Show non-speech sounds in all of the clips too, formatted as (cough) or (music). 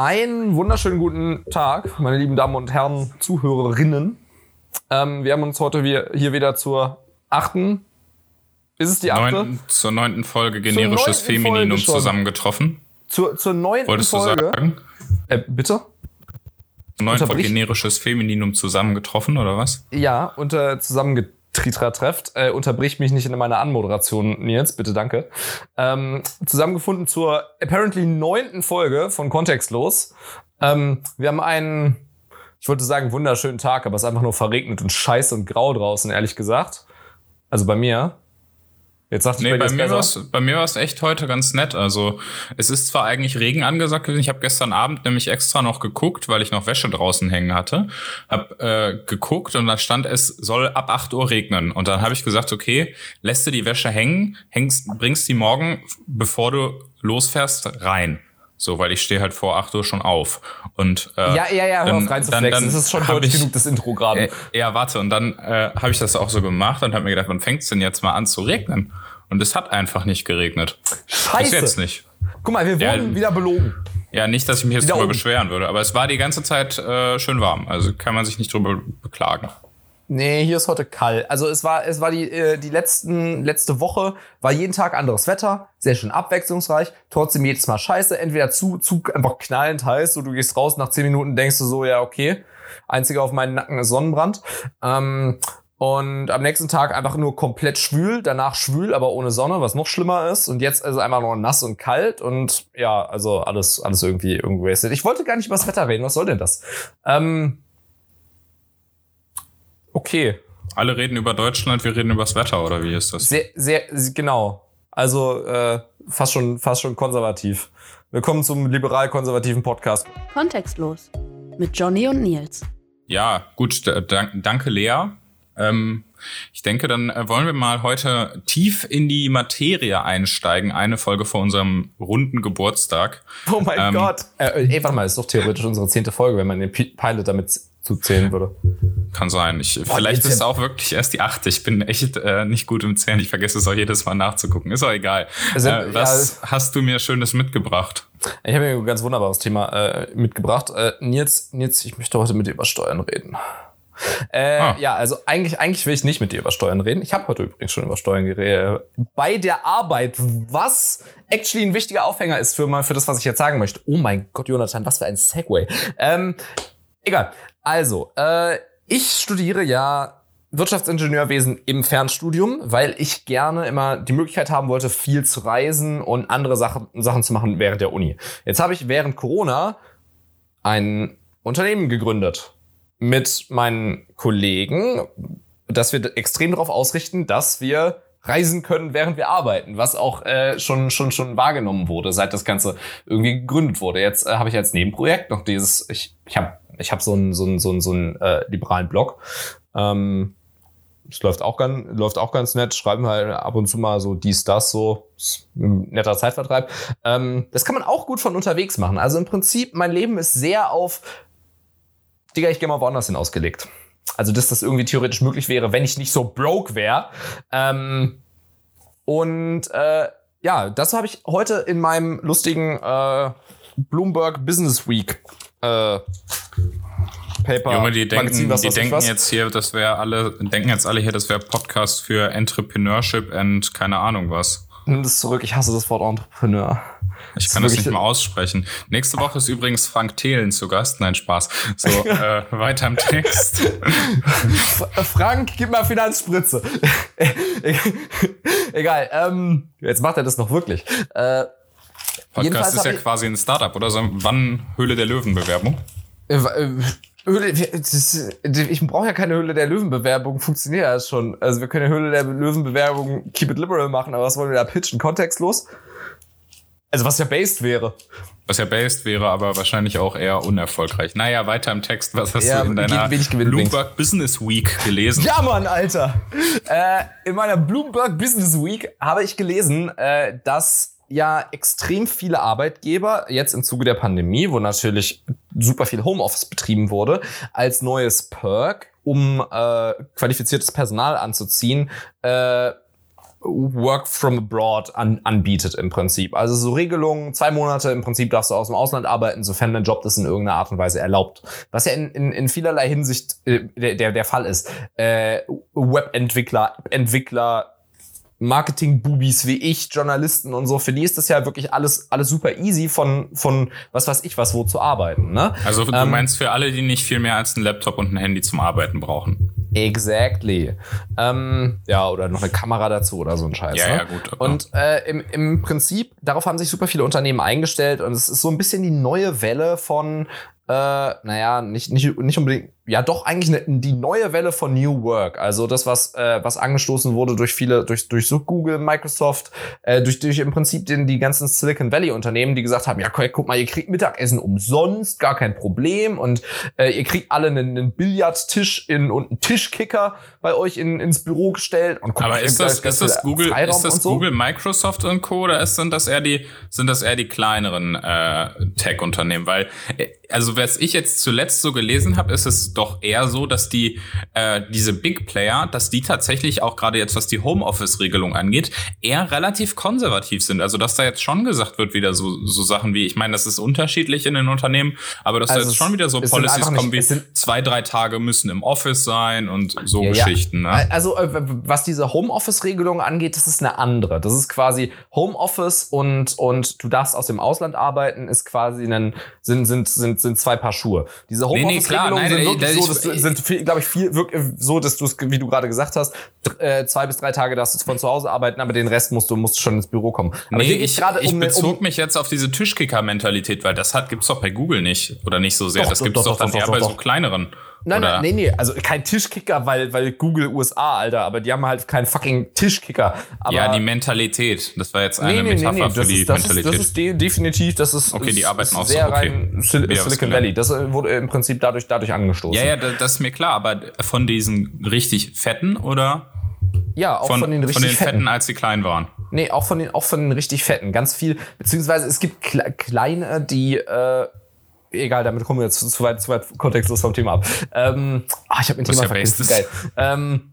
Einen wunderschönen guten Tag, meine lieben Damen und Herren Zuhörerinnen. Ähm, wir haben uns heute hier wieder zur achten, ist es die achte? Neunten, zur neunten Folge generisches Femininum zusammengetroffen. Zur, zur neunten Wolltest Folge. du sagen? Äh, bitte? Zur neunten Folge generisches Femininum zusammengetroffen, oder was? Ja, unter zusammengetrefft. Äh, unterbrich mich nicht in meiner Anmoderation, Nils, bitte danke. Ähm, zusammengefunden zur apparently neunten Folge von Kontextlos. Ähm, wir haben einen, ich wollte sagen, wunderschönen Tag, aber es ist einfach nur verregnet und scheiße und grau draußen, ehrlich gesagt. Also bei mir. Jetzt sagte Nee, bei, mir, war's, bei mir war es echt heute ganz nett. Also es ist zwar eigentlich Regen angesagt gewesen. Ich habe gestern Abend nämlich extra noch geguckt, weil ich noch Wäsche draußen hängen hatte. Hab äh, geguckt und da stand, es soll ab 8 Uhr regnen. Und dann habe ich gesagt, okay, lässt du die Wäsche hängen, hängst, bringst die morgen, bevor du losfährst, rein. So, weil ich stehe halt vor 8 Uhr schon auf. Und äh, Ja, ja, ja, hör dann- auf rein zu dann- dann Das ist schon deutlich ich- genug, das Intro gerade. äh, ja, warte, und dann äh, habe ich das auch so gemacht und habe mir gedacht, wann fängt's denn jetzt mal an zu regnen? Und es hat einfach nicht geregnet. Bis Scheiße. jetzt nicht. Guck mal, wir Ja, wurden wieder belogen. Ja, nicht, dass ich mich jetzt Wieder drüber oben. beschweren würde, aber es war die ganze Zeit äh, schön warm. Also kann man sich nicht drüber beklagen. Nee, hier ist heute kalt. Also es war, es war die, äh, die letzten, letzte Woche, war jeden Tag anderes Wetter, sehr schön abwechslungsreich, trotzdem jedes Mal scheiße, entweder zu, zu einfach knallend heiß, so du gehst raus, nach zehn Minuten denkst du so, ja, okay, einziger auf meinen Nacken ist Sonnenbrand. Ähm, und am nächsten Tag einfach nur komplett schwül, danach schwül, aber ohne Sonne, was noch schlimmer ist. Und jetzt ist es einfach nur nass und kalt und ja, also alles, alles irgendwie irgendwie wasted. Ich wollte gar nicht über das Wetter reden, was soll denn das? Ähm, okay. Alle reden über Deutschland, wir reden über das Wetter, oder wie ist das? Sehr, sehr, genau. Also äh, fast schon, fast schon konservativ. Willkommen zum liberal-konservativen Podcast. Kontextlos mit Johnny und Nils. Ja, gut, danke Lea. Ähm, ich denke, dann äh, wollen wir mal heute tief in die Materie einsteigen. Eine Folge vor unserem runden Geburtstag. Oh mein Ähm, Gott. Äh, ey, warte mal, ist doch theoretisch unsere zehnte Folge, wenn man den Pi- Pilot damit zuzählen würde. Kann sein. Ich, vielleicht jetzt ist es ja- auch wirklich erst die achte. Ich bin echt äh, nicht gut im Zählen. Ich vergesse es auch jedes Mal nachzugucken. Ist auch egal. Also, äh, was hast du mir Schönes mitgebracht? Ich habe mir ein ganz wunderbares Thema äh, mitgebracht. Äh, Nils, Nils, ich möchte heute mit dir über Steuern reden. Äh, Ah. Ja, also eigentlich, eigentlich will ich nicht mit dir über Steuern reden. Ich habe heute übrigens schon über Steuern geredet. Bei der Arbeit, was actually ein wichtiger Aufhänger ist für, mal, für das, was ich jetzt sagen möchte. Oh mein Gott, Jonathan, was für ein Segway. Ähm, egal. Also, äh, ich studiere ja Wirtschaftsingenieurwesen im Fernstudium, weil ich gerne immer die Möglichkeit haben wollte, viel zu reisen und andere Sachen, Sachen zu machen während der Uni. Jetzt habe ich während Corona ein Unternehmen gegründet mit meinen Kollegen, dass wir extrem darauf ausrichten, dass wir reisen können, während wir arbeiten, was auch äh, schon schon schon wahrgenommen wurde, seit das Ganze irgendwie gegründet wurde. Jetzt äh, habe ich als Nebenprojekt noch dieses, ich ich habe ich habe so einen so so so äh, liberalen Blog. Ähm, es läuft auch ganz läuft auch ganz nett. Schreiben halt ab und zu mal so dies das so ein netter Zeitvertreib. Ähm, das kann man auch gut von unterwegs machen. Also im Prinzip mein Leben ist sehr auf Digga, ich gehe mal woanders hin ausgelegt. Also, dass das irgendwie theoretisch möglich wäre, wenn ich nicht so broke wäre. Ähm, und äh, ja, das habe ich heute in meinem lustigen äh, Bloomberg Business Week äh, Paper. Junge, die denken, Magazin, was die ich denken was. jetzt hier, das wäre alle, denken jetzt alle hier, das wäre Podcast für Entrepreneurship and keine Ahnung was. Nimm das zurück, ich hasse das Wort Entrepreneur. Ich Das kann das nicht mal aussprechen. Nächste Woche ist übrigens Frank Thelen zu Gast. Nein, Spaß. So, (laughs) äh, weiter im Text. F- Frank, gib mal Finanzspritze. (laughs) Egal, ähm, jetzt macht er das noch wirklich. Äh, Jedenfalls Podcast ist hab ja quasi ein Startup, oder? So, wann Höhle der Löwen-Bewerbung? Äh, äh, Höhle, das, ich brauche ja keine Höhle der Löwen-Bewerbung, funktioniert ja schon. Also wir können ja Höhle der Löwen-Bewerbung Keep It Liberal machen, aber was wollen wir da pitchen? Kontextlos? Also was ja based wäre. Was ja based wäre, aber wahrscheinlich auch eher unerfolgreich. Naja, weiter im Text. Was hast Ja, du in deiner. Bloomberg Business Week gelesen? Ja, Mann, Alter. äh, in meiner Bloomberg Business Week habe ich gelesen, äh, dass ja extrem viele Arbeitgeber jetzt im Zuge der Pandemie, wo natürlich super viel Homeoffice betrieben wurde, als neues Perk, um äh, qualifiziertes Personal anzuziehen, äh, Work from abroad an, anbietet im Prinzip. Also so Regelungen, zwei Monate im Prinzip darfst du aus dem Ausland arbeiten, sofern dein Job das in irgendeiner Art und Weise erlaubt. Was ja in, in, in vielerlei Hinsicht äh, der, der Fall ist. Äh, Webentwickler, Entwickler, Marketing-Bubis wie ich, Journalisten und so, für die ist das ja wirklich alles, alles super easy von, von was weiß ich was, wo zu arbeiten. Ne? Also du ähm, meinst für alle, die nicht viel mehr als ein Laptop und ein Handy zum Arbeiten brauchen. Exactly. Ähm, ja, oder noch eine Kamera dazu oder so ein Scheiß. Ja, ne? ja, gut. Okay. Und äh, im, im Prinzip, darauf haben sich super viele Unternehmen eingestellt und es ist so ein bisschen die neue Welle von, äh, naja, nicht, nicht, nicht unbedingt ja doch eigentlich ne, die neue Welle von New Work. Also das, was, äh, was angestoßen wurde durch viele, durch, durch so Google, Microsoft, äh, durch, durch im Prinzip den, die ganzen Silicon Valley Unternehmen, die gesagt haben, ja, guck mal, ihr kriegt Mittagessen umsonst, gar kein Problem und äh, ihr kriegt alle einen, einen Billardtisch in, und einen Tischkicker bei euch in, ins Büro gestellt. Und guck, Aber ist das, ist das Google, ist das so. Google, Microsoft und Co. oder ist, sind das eher die, sind das eher die kleineren äh, Tech-Unternehmen? Weil, äh, also was ich jetzt zuletzt so gelesen habe, ist es doch eher so, dass die äh, diese Big Player, dass die tatsächlich auch gerade jetzt, was die Homeoffice-Regelung angeht, eher relativ konservativ sind. Also dass da jetzt schon gesagt wird, wieder so, so Sachen wie, ich meine, das ist unterschiedlich in den Unternehmen, aber dass also da jetzt schon wieder so Policies kommen wie zwei, drei Tage müssen im Office sein und so ja, Geschichten. Ja. Ne? Also äh, was diese Homeoffice-Regelung angeht, das ist eine andere. Das ist quasi Homeoffice und und du darfst aus dem Ausland arbeiten, ist quasi ein sind sind sind sind zwei Paar Schuhe. Diese Homeoffice-Regelungen nee, nee, sind so, das sind, glaube ich, viel wirklich so, dass du es, wie du gerade gesagt hast, äh, zwei bis drei Tage darfst du von zu Hause arbeiten, aber den Rest musst du musst schon ins Büro kommen. Aber nee, ich, grade ich um, bezog um, mich jetzt auf diese Tischkicker-Mentalität, weil das hat gibt's doch bei Google nicht oder nicht so sehr. Doch, das gibt's doch, doch, doch dann eher bei so kleineren. Nein, nein, nee, nee, also kein Tischkicker, weil, weil Google USA, Alter, aber die haben halt keinen fucking Tischkicker. Aber ja, die Mentalität. Das war jetzt eine nee, nee, Metapher nee, für die ist, das Mentalität. Ist, das ist de definitiv, das ist, okay, die arbeiten auch sehr so, okay. rein Sil Silicon Valley. Das äh, wurde im Prinzip dadurch, dadurch angestoßen. Ja, ja, das ist mir klar, aber von diesen richtig fetten oder? Ja, auch von, von den richtig von den fetten, fetten, als sie klein waren. Nee, auch von den, auch von den richtig fetten. Ganz viel, beziehungsweise es gibt kleine, die, äh, egal, damit kommen wir jetzt zu weit, zu weit kontextlos vom Thema ab. Ähm, ah, ich habe ein Thema ja vergessen. Geil. Ähm,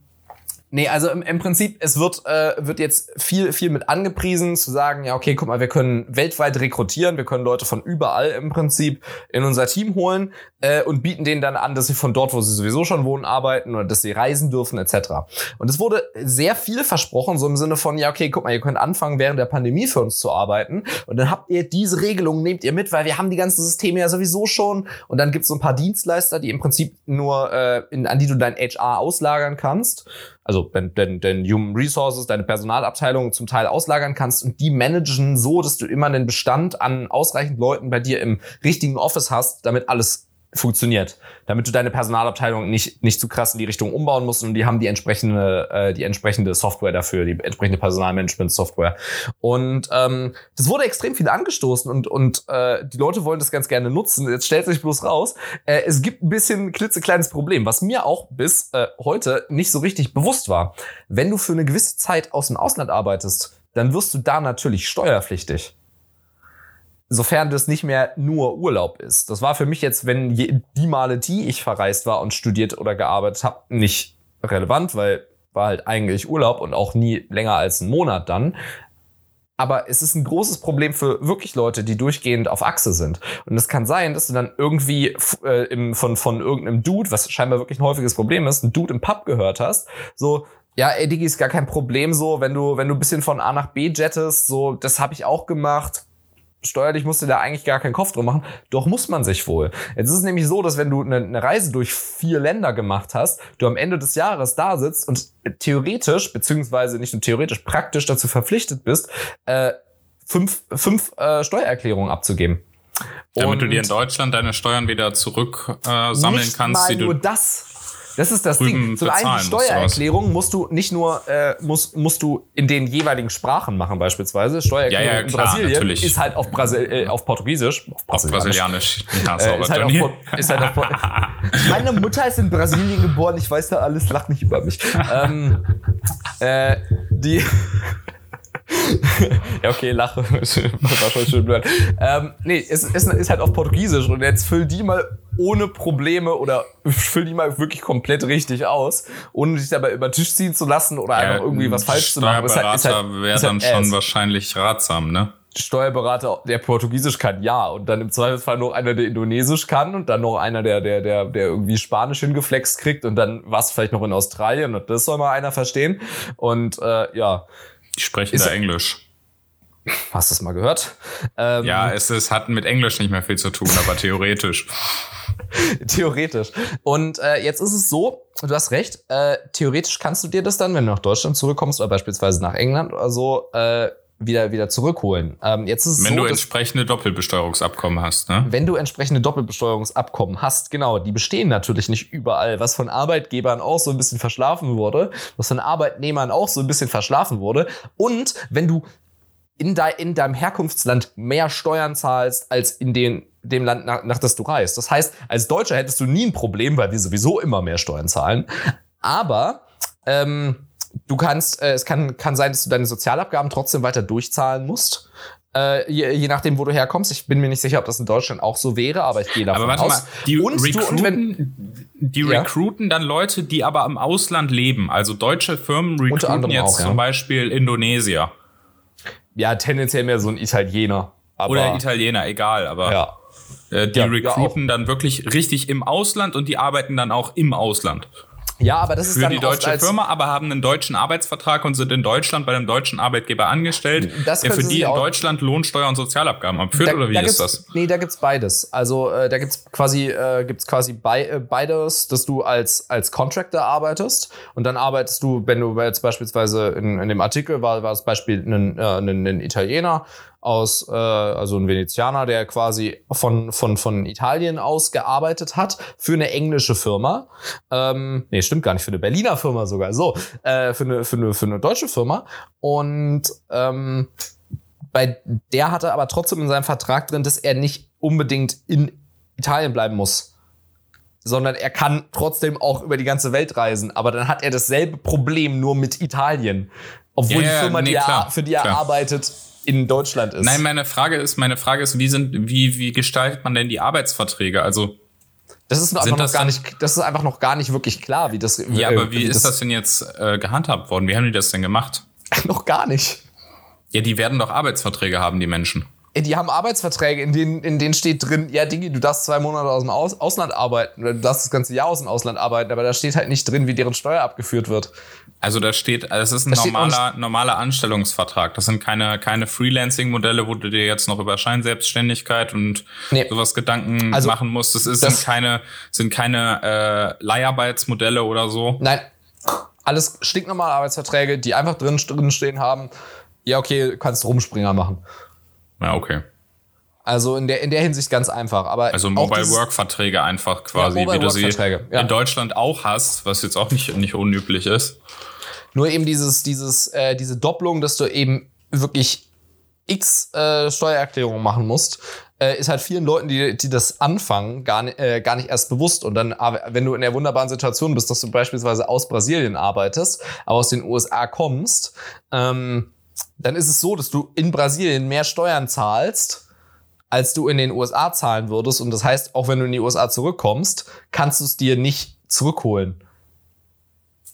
Nee, also im, im Prinzip, es wird, äh, wird jetzt viel, viel mit angepriesen, zu sagen, ja, okay, guck mal, wir können weltweit rekrutieren, wir können Leute von überall im Prinzip in unser Team holen äh, und bieten denen dann an, dass sie von dort, wo sie sowieso schon wohnen, arbeiten oder dass sie reisen dürfen, etc. Und es wurde sehr viel versprochen, so im Sinne von, ja, okay, guck mal, ihr könnt anfangen, während der Pandemie für uns zu arbeiten und dann habt ihr diese Regelungen, nehmt ihr mit, weil wir haben die ganzen Systeme ja sowieso schon und dann gibt's so ein paar Dienstleister, die im Prinzip nur, äh, in, an die du dein HR auslagern kannst also wenn denn, denn Human Resources, deine Personalabteilung zum Teil auslagern kannst und die managen so, dass du immer einen Bestand an ausreichend Leuten bei dir im richtigen Office hast, damit alles funktioniert, damit du deine Personalabteilung nicht nicht zu krass in die Richtung umbauen musst und die haben die entsprechende äh, die entsprechende Software dafür, die entsprechende Personalmanagement Software und ähm, das wurde extrem viel angestoßen und und äh, die Leute wollen das ganz gerne nutzen. Jetzt stellt sich bloß raus, äh, es gibt ein bisschen klitzekleines Problem, was mir auch bis äh, heute nicht so richtig bewusst war. Wenn du für eine gewisse Zeit aus dem Ausland arbeitest, dann wirst du da natürlich steuerpflichtig sofern das nicht mehr nur Urlaub ist. Das war für mich jetzt, wenn die Male, die ich verreist war und studiert oder gearbeitet habe, nicht relevant, weil war halt eigentlich Urlaub und auch nie länger als einen Monat dann. Aber es ist ein großes Problem für wirklich Leute, die durchgehend auf Achse sind. Und es kann sein, dass du dann irgendwie äh, im, von, von irgendeinem Dude, was scheinbar wirklich ein häufiges Problem ist, ein Dude im Pub gehört hast, so, ja, ey, Digi, ist gar kein Problem so, wenn du, wenn du ein bisschen von A nach B jettest, so, das habe ich auch gemacht steuerlich musst du da eigentlich gar keinen Kopf drum machen. Doch muss man sich wohl. Jetzt ist es nämlich so, dass wenn du eine, eine Reise durch vier Länder gemacht hast, du am Ende des Jahres da sitzt und theoretisch, beziehungsweise nicht nur theoretisch, praktisch dazu verpflichtet bist, äh, fünf, fünf äh, Steuererklärungen abzugeben. Damit und du dir in Deutschland deine Steuern wieder zurück äh, sammeln kannst. Mal nur das das ist das Ding. Zum einen die Steuererklärung musst du nicht nur äh, musst, musst du in den jeweiligen Sprachen machen beispielsche. Steuererklärung ja, ja, in Brasilien natürlich. ist halt auf, Brasil äh, auf Portugiesisch, auf Brasilianisch. Ja, äh, ist, halt auf, ist halt auf (laughs) Meine Mutter ist in Brasilien geboren. Ich weiß da alles. Lach nicht über mich. ähm, äh, die (laughs) ja, okay, lache. (laughs) War schon schön blöd. Ähm, nee, es, es ist halt auf Portugiesisch und jetzt füll die mal ohne Probleme oder füll die mal wirklich komplett richtig aus, ohne dich dabei über den Tisch ziehen zu lassen oder einfach irgendwie was falsch zu machen. Steuerberater Ist halt- ist halt- wäre ist halt dann schon wahrscheinlich ratsam, ne? Steuerberater, der Portugiesisch kann, ja. Und dann im Zweifelsfall noch einer, der Indonesisch kann und dann noch einer, der, der, der, der irgendwie Spanisch hingeflext kriegt und dann was vielleicht noch in Australien und das soll mal einer verstehen. Und äh, ja, Die sprechen Ist- da Englisch. hast du das mal gehört? Ähm, Ja, es, es hat mit Englisch nicht mehr viel zu tun, aber theoretisch. (laughs) Theoretisch. Und äh, jetzt ist es so, du hast recht, äh, theoretisch kannst du dir das dann, wenn du nach Deutschland zurückkommst oder beispielsweise nach England oder so, äh, wieder, wieder zurückholen. Ähm, jetzt ist es Wenn so, du entsprechende Doppelbesteuerungsabkommen hast, ne? wenn du entsprechende Doppelbesteuerungsabkommen hast, genau, die bestehen natürlich nicht überall, was von Arbeitgebern auch so ein bisschen verschlafen wurde, was von Arbeitnehmern auch so ein bisschen verschlafen wurde. Und wenn du in, de, in deinem Herkunftsland mehr Steuern zahlst als in den, dem Land, nach, nach das du reist. Das heißt, als Deutscher hättest du nie ein Problem, weil wir sowieso immer mehr Steuern zahlen. Aber ähm, du kannst, äh, es kann, kann sein, dass du deine Sozialabgaben trotzdem weiter durchzahlen musst. Äh, je, je nachdem, wo du herkommst. Ich bin mir nicht sicher, ob das in Deutschland auch so wäre, aber ich gehe davon Aber warte aus. mal, die und du, und wenn, recruiten, die Ja. recruiten dann Leute, die aber im Ausland leben. Also deutsche Firmen recruiten jetzt auch, ja. zum Beispiel Indonesier ja, tendenziell mehr so ein Italiener. Aber, oder Italiener, egal, aber Ja. äh, die recruiten dann wirklich richtig im Ausland und die arbeiten dann auch im Ausland. Ja, aber das ist Für dann die deutsche Firma, aber haben einen deutschen Arbeitsvertrag und sind in Deutschland bei einem deutschen Arbeitgeber angestellt, Das der für die in Deutschland Lohnsteuer und Sozialabgaben abführt, oder wie ist gibt's, das? Nee, da gibt's beides. Also äh, da gibt's quasi äh, gibt's quasi bei, äh, beides, dass du als als Contractor arbeitest und dann arbeitest du, wenn du jetzt beispielsweise in, in dem Artikel war war das Beispiel ein, äh, ein, ein Italiener aus, äh, also ein Venezianer, der quasi von, von, von Italien aus gearbeitet hat für eine englische Firma. Ähm, nee, stimmt gar nicht, für eine Berliner Firma sogar. So, äh, für, eine, für, eine, für eine deutsche Firma. Und ähm, bei der hatte aber trotzdem in seinem Vertrag drin, dass er nicht unbedingt in Italien bleiben muss. Sondern er kann trotzdem auch über die ganze Welt reisen. Aber dann hat er dasselbe Problem nur mit Italien. Obwohl ja, die Firma, nee, die er, klar, für die er klar. arbeitet, in Deutschland ist. Nein, meine Frage ist, meine Frage ist, wie sind, wie, wie gestaltet man denn die Arbeitsverträge? Also, das ist einfach noch das gar nicht, das ist einfach noch gar nicht wirklich klar, wie das. ja, äh, aber wie ist das denn jetzt äh, gehandhabt worden? Wie haben die das denn gemacht? (laughs) noch gar nicht. Ja, die werden doch Arbeitsverträge haben, die Menschen. Ey, Die haben Arbeitsverträge, in denen, in denen steht drin, ja, Digi, du darfst zwei Monate aus dem aus Ausland arbeiten, oder du darfst das ganze Jahr aus dem Ausland arbeiten, aber da steht halt nicht drin, wie deren Steuer abgeführt wird. Also da steht, das ist ein Da normaler, normaler Anstellungsvertrag. Das sind keine, keine Freelancing-Modelle, wo du dir jetzt noch über Scheinselbstständigkeit und Nee. sowas Gedanken Also, machen musst. Das, ist, das- sind keine, sind keine äh, Leiharbeitsmodelle oder so. Nein, alles stinknormale Arbeitsverträge, die einfach drin, drin stehen haben. Ja, okay, kannst Rumspringer machen. Ja, okay. Also in der, in der Hinsicht ganz einfach. Aber Also Mobile Work Verträge einfach quasi, Mobile wie du sie ja. in Deutschland auch hast, was jetzt auch nicht, nicht unüblich ist. Nur eben dieses, dieses, äh, diese Doppelung, dass du eben wirklich x äh, Steuererklärungen machen musst, äh, ist halt vielen Leuten, die, die das anfangen, gar, äh, gar nicht erst bewusst. Und dann, aber wenn du in der wunderbaren Situation bist, dass du beispielsweise aus Brasilien arbeitest, aber aus den USA kommst, ähm, dann ist es so, dass du in Brasilien mehr Steuern zahlst, als du in den USA zahlen würdest. Und das heißt, auch wenn du in die USA zurückkommst, kannst du es dir nicht zurückholen.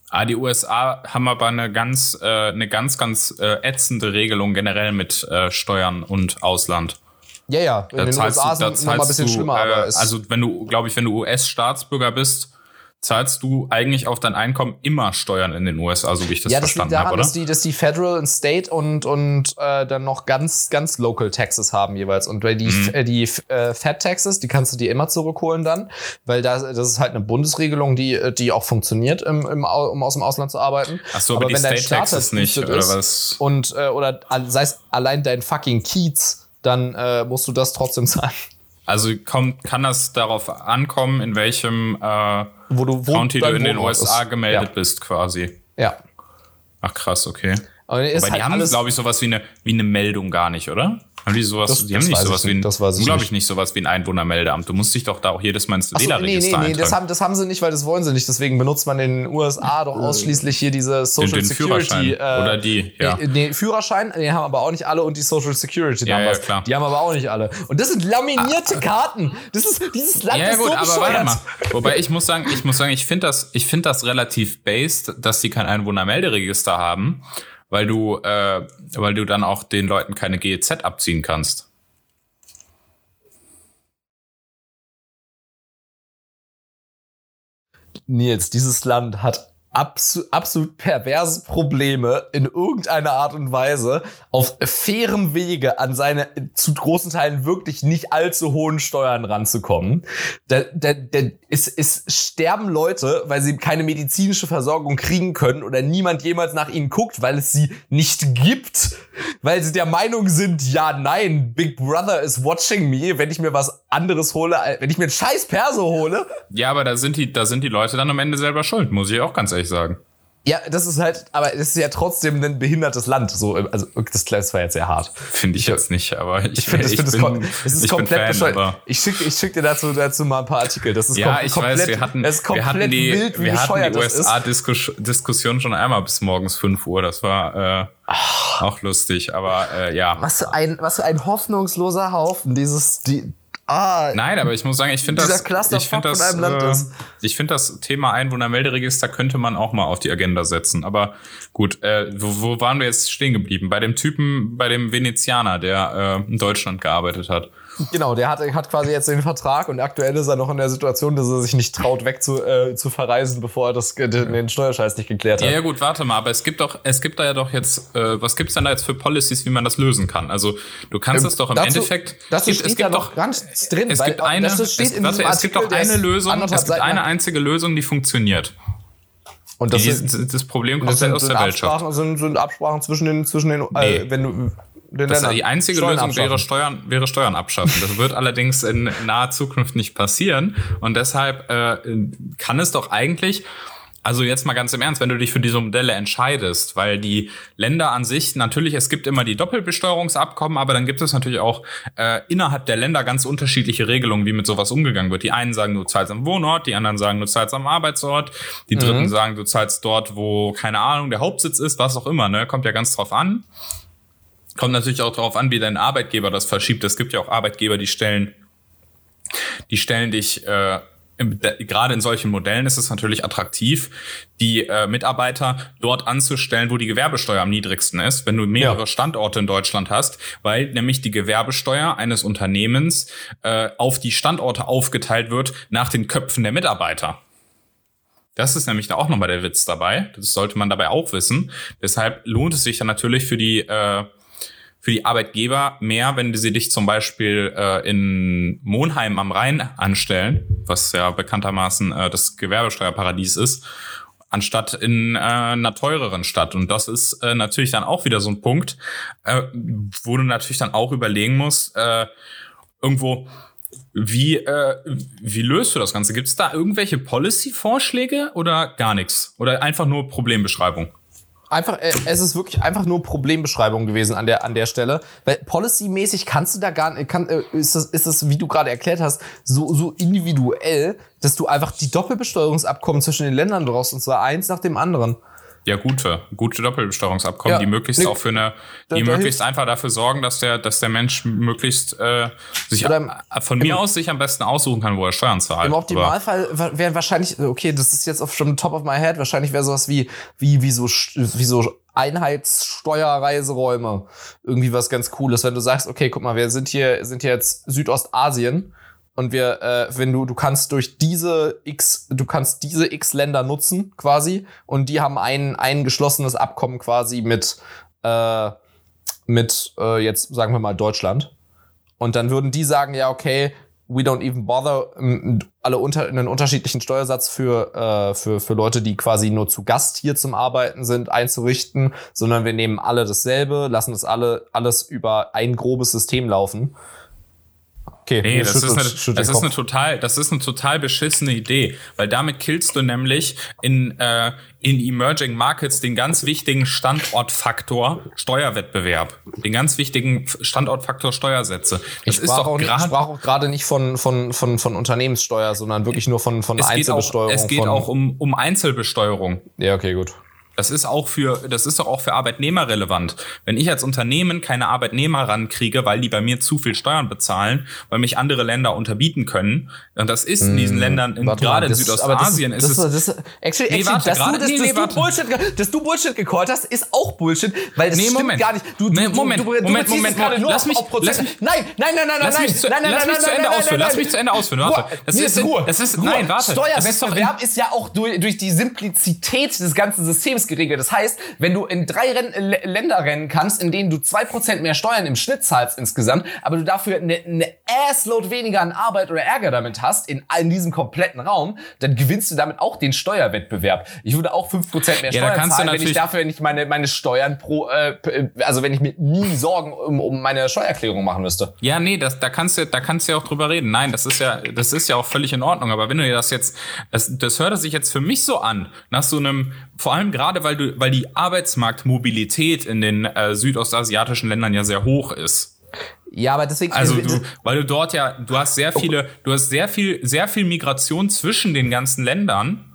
Ah, die USA haben aber eine ganz, äh, eine ganz, ganz äh, ätzende Regelung generell mit äh, Steuern und Ausland. Ja, ja, in Da den USA du, ist es noch mal ein bisschen du, schlimmer, äh, aber es also wenn du, glaube ich, wenn du US-Staatsbürger bist, zahlst du eigentlich auf dein Einkommen immer Steuern in den USA, so wie ich das ja, das verstanden habe, oder? dass die, dass die Federal und State und und äh, dann noch ganz ganz Local Taxes haben jeweils und weil die Mhm. äh, die äh, Fat Taxes, die kannst du dir immer zurückholen dann, weil da das ist halt eine Bundesregelung, die äh, die auch funktioniert, im, im, um aus dem Ausland zu arbeiten. Ach so, aber, die wenn dein State Taxes Starter nicht, oder ist was? Und äh, oder sei es allein dein fucking Kiez, dann äh, musst du das trotzdem (laughs) zahlen. Also kommt, kann das darauf ankommen, in welchem äh, Wo du wo County du in den USA gemeldet ja. bist, quasi? Ja. Ach krass, okay. Aber halt die haben, glaube ich, sowas wie eine, wie eine Meldung gar nicht, oder? Haben die sowas, Das- die haben nicht sowas wie ein, das weiß ich glaube ich, nicht sowas wie ein Einwohnermeldeamt. Du musst dich doch da auch jedes Mal ins Ach so, nee, nee, Wählerregister nee, das haben, das haben sie nicht, weil das wollen sie nicht. Deswegen benutzt man in den USA doch ausschließlich hier diese den, Social den Security. Führerschein. äh, oder die, ja. Nee, nee, Führerschein, den haben aber auch nicht alle und die Social Security Ja, Numbers. ja, klar. Die haben aber auch nicht alle. Und das sind laminierte Karten. Das ist, dieses Land Ja, ist gut, so aber bescheuert. warte mal. Wobei ich muss sagen, ich muss sagen, ich finde das, ich finde das relativ based, dass sie kein Einwohnermelderegister haben, weil du, äh, weil du dann auch den Leuten keine GEZ abziehen kannst. Nils, dieses Land hat absu absolut perverse Probleme in irgendeiner Art und Weise auf fairem Wege an seine zu großen Teilen wirklich nicht allzu hohen Steuern ranzukommen. Da, da, da, es, es sterben Leute, weil sie keine medizinische Versorgung kriegen können oder niemand jemals nach ihnen guckt, weil es sie nicht gibt, weil sie der Meinung sind, ja, nein, Big Brother is watching me, wenn ich mir was anderes hole, wenn ich mir einen scheiß Perso hole, Ja, aber da sind die, da sind die Leute dann am Ende selber schuld, muss ich auch ganz ehrlich sagen. Ja, das ist halt, aber es ist ja trotzdem ein behindertes Land. So, also das, das war jetzt sehr hart. Finde ich jetzt nicht, aber ich, Ich finde, ich find es bin, es ist komplett bescheuert. Ich schicke ich schick dir dazu, dazu mal ein paar Artikel. Das ist ja, kom ich komplett, weiß, wir hatten, es wir hatten die, wild, wir hatten die. USA-Diskussion schon einmal bis morgens 5 Uhr. Das war äh, auch lustig, aber äh, ja. Was für ein, was für ein hoffnungsloser Haufen. Dieses, die, ah, Nein, aber ich muss sagen, ich finde das, ich finde von das, einem Land äh, ist. ich finde das Thema Einwohnermelderegister könnte man auch mal auf die Agenda setzen. Aber gut, äh, wo, wo waren wir jetzt stehen geblieben? Bei dem Typen, bei dem Venezianer, der äh, in Deutschland gearbeitet hat. Genau, der hat, hat quasi jetzt den Vertrag und aktuell ist er noch in der Situation, dass er sich nicht traut, weg zu, äh, zu verreisen, bevor er das, den, Steuerscheiß nicht geklärt hat. Ja, ja, gut, warte mal, aber es gibt doch, es gibt da ja doch jetzt, äh, was gibt's denn da jetzt für Policies, wie man das lösen kann? Also du kannst es doch im dazu- Endeffekt. dazu es steht gibt da doch gar nichts drin, Es gibt eine, das es, warte, es gibt doch eine ist Lösung, es gibt eine einzige Lösung, die funktioniert. Und das Die, sind, das Problem kommt das sind, aus der Wirtschaft. Absprachen, sind, sind Absprachen zwischen den, zwischen den, äh, Nee. wenn du, den Das, Ländern die einzige Steuern Lösung wäre. Steuern, wäre Steuern abschaffen. Das wird (laughs) allerdings in naher Zukunft nicht passieren. Und deshalb äh, kann es doch eigentlich, also jetzt mal ganz im Ernst, wenn du dich für diese Modelle entscheidest, weil die Länder an sich, natürlich, es gibt immer die Doppelbesteuerungsabkommen, aber dann gibt es natürlich auch äh, innerhalb der Länder ganz unterschiedliche Regelungen, wie mit sowas umgegangen wird. Die einen sagen, du zahlst am Wohnort, die anderen sagen, du zahlst am Arbeitsort, die dritten sagen, du zahlst dort, wo, keine Ahnung, der Hauptsitz ist, was auch immer, ne? Kommt ja ganz drauf an. Kommt natürlich auch darauf an, wie dein Arbeitgeber das verschiebt. Es gibt ja auch Arbeitgeber, die stellen, die stellen dich, äh, gerade in solchen Modellen ist es natürlich attraktiv, die äh, Mitarbeiter dort anzustellen, wo die Gewerbesteuer am niedrigsten ist, wenn du mehrere Ja. Standorte in Deutschland hast, weil nämlich die Gewerbesteuer eines Unternehmens äh, auf die Standorte aufgeteilt wird nach den Köpfen der Mitarbeiter. Das ist nämlich da auch nochmal der Witz dabei. Das sollte man dabei auch wissen. Deshalb lohnt es sich dann natürlich für die äh, für die Arbeitgeber mehr, wenn sie dich zum Beispiel äh, in Monheim am Rhein anstellen, was ja bekanntermaßen äh, das Gewerbesteuerparadies ist, anstatt in äh, einer teureren Stadt. Und das ist äh, natürlich dann auch wieder so ein Punkt, äh, wo du natürlich dann auch überlegen musst, äh, irgendwo, wie, äh, wie löst du das Ganze? Gibt es da irgendwelche Policy-Vorschläge oder gar nichts? Oder einfach nur Problembeschreibung? Einfach, äh, es ist wirklich einfach nur Problembeschreibung gewesen an der, an der Stelle. Weil policymäßig kannst du da gar nicht, kann, äh, ist das, ist das, wie du gerade erklärt hast, so, so individuell, dass du einfach die Doppelbesteuerungsabkommen zwischen den Ländern brauchst, und zwar eins nach dem anderen. Ja, gute, gute Doppelbesteuerungsabkommen, Ja, die möglichst ne, auch für eine, da- die da möglichst einfach dafür sorgen, dass der, dass der Mensch möglichst äh, sich im- von mir aus sich am besten aussuchen kann, wo er Steuern zahlt. Im Optimalfall wäre wahrscheinlich, okay, das ist jetzt auf schon top of my head, wahrscheinlich wäre sowas wie, wie, wie so, wie so Einheitssteuerreiseräume. Irgendwie was ganz Cooles, wenn du sagst, okay, guck mal, wir sind hier, sind hier jetzt Südostasien und wir, äh, wenn du, du kannst durch diese X, du kannst diese X Länder nutzen, quasi, und die haben ein, ein geschlossenes Abkommen quasi mit, äh, mit, äh, jetzt sagen wir mal Deutschland. Und dann würden die sagen, ja, okay, we don't even bother, ähm, alle unter, einen unterschiedlichen Steuersatz für, äh, für, für Leute, die quasi nur zu Gast hier zum Arbeiten sind, einzurichten, sondern wir nehmen alle dasselbe, lassen das alle, alles über ein grobes System laufen. Okay, Nee, das, ist, eine, das, ist eine total, das ist eine total beschissene Idee, weil damit killst du nämlich in, äh, in Emerging Markets den ganz wichtigen Standortfaktor Steuerwettbewerb. Den ganz wichtigen Standortfaktor Steuersätze. Das Ich ist sprach, doch auch, nicht- gerade. sprach auch gerade nicht von, von, von, von Unternehmenssteuer, sondern wirklich nur von, von Es geht, auch, Einzelbesteuerung. es geht auch um, um Einzelbesteuerung. Ja, okay, gut. Das ist auch für, das ist doch auch für Arbeitnehmer relevant. Wenn ich als Unternehmen keine Arbeitnehmer rankriege, weil die bei mir zu viel Steuern bezahlen, weil mich andere Länder unterbieten können, und das ist in diesen Ländern, in, Hm, Warte gerade in das- aber das- Südostasien, das, ist es, das, das, actually, Nee, actually, warte, dass, gerade- du, dass, nee, dass, nee, du warte. Bullshit, dass du Bullshit gecallt hast, ist auch Bullshit, weil es Nee, stimmt Moment. gar nicht. Du, du, Nee, du, Moment, du, du, Moment, beziehst Moment, gerade nur lass mich- lass mich- nein, nein, nein, nein, Lass nein, mich zu- nein, nein, lass nein, mich zu nein, Ende nein, ausführen, nein, lass mich zu Ende ausführen, warte. Das ist Ruhe, das ist- nein, warte. Das Steuerwettbewerb ist, ja auch durch, durch die Simplizität des ganzen Systems geregelt. Das heißt, wenn du in drei Renn, L Länder rennen kannst, in denen du zwei Prozent mehr Steuern im Schnitt zahlst insgesamt, aber du dafür eine, eine Assload weniger an Arbeit oder Ärger damit hast, in, in diesem kompletten Raum, dann gewinnst du damit auch den Steuerwettbewerb. Ich würde auch 5% mehr Ja, Steuern zahlen, wenn ich dafür nicht meine, meine Steuern pro, äh, p- also wenn ich mir nie Sorgen um, um meine Steuererklärung machen müsste. Ja, nee, das, da kannst du, da kannst du ja auch drüber reden. Nein, das ist ja, das ist ja auch völlig in Ordnung. Aber wenn du dir das jetzt, das, das hört sich jetzt für mich so an, nach so einem, vor allem gerade, weil du, weil die Arbeitsmarktmobilität in den äh, südostasiatischen Ländern ja sehr hoch ist. Ja, aber deswegen. Also du, (laughs) weil du dort ja, du hast sehr viele, du hast sehr viel, sehr viel Migration zwischen den ganzen Ländern.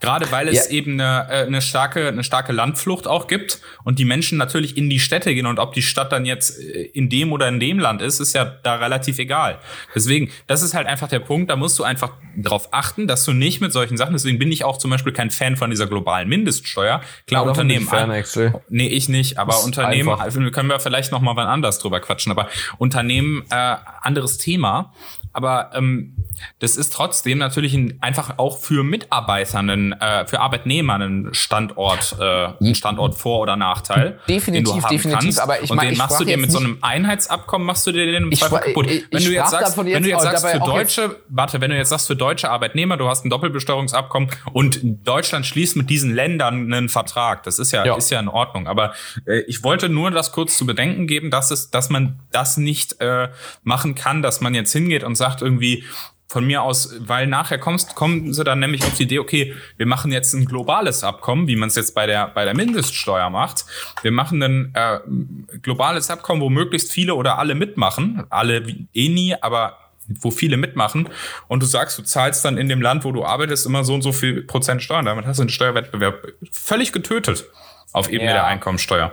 Gerade weil es Ja. eben eine, äh, eine starke, eine starke Landflucht auch gibt und die Menschen natürlich in die Städte gehen und ob die Stadt dann jetzt äh, in dem oder in dem Land ist, ist ja da relativ egal. Deswegen, das ist halt einfach der Punkt, da musst du einfach darauf achten, dass du nicht mit solchen Sachen, deswegen bin ich auch zum Beispiel kein Fan von dieser globalen Mindeststeuer. Klar, Ja, Unternehmen. ich Fan, actually. Nee, ich nicht, aber Unternehmen, einfach. also können wir vielleicht noch mal wann anders drüber quatschen, aber Unternehmen, äh, anderes Thema. Aber ähm, das ist trotzdem natürlich ein, einfach auch für Mitarbeiter, einen, äh, für Arbeitnehmer einen Standort, äh, ein Standort Vor- oder Nachteil. Definitiv, den du haben definitiv, Kannst. aber ich Und mein, den ich machst du dir jetzt mit so einem Einheitsabkommen machst du dir den im Ich Zweifel kaputt. ich- wenn ich du jetzt sagst, davon wenn du jetzt jetzt sagst für auch jetzt- deutsche, warte, wenn du jetzt sagst für deutsche Arbeitnehmer, du hast ein Doppelbesteuerungsabkommen und Deutschland schließt mit diesen Ländern einen Vertrag. Das ist ja, Ja. ist ja in Ordnung. Aber äh, ich wollte nur das kurz zu bedenken geben, dass es, dass man das nicht äh, machen kann, dass man jetzt hingeht und sagt irgendwie von mir aus, weil nachher kommst, kommen sie dann nämlich auf die Idee, okay, wir machen jetzt ein globales Abkommen, wie man es jetzt bei der bei der Mindeststeuer macht. Wir machen ein äh, globales Abkommen, wo möglichst viele oder alle mitmachen, alle eh nie, aber wo viele mitmachen und du sagst, du zahlst dann in dem Land, wo du arbeitest, immer so und so viel Prozent Steuern. Damit hast du den Steuerwettbewerb völlig getötet auf Ebene Ja. der Einkommensteuer.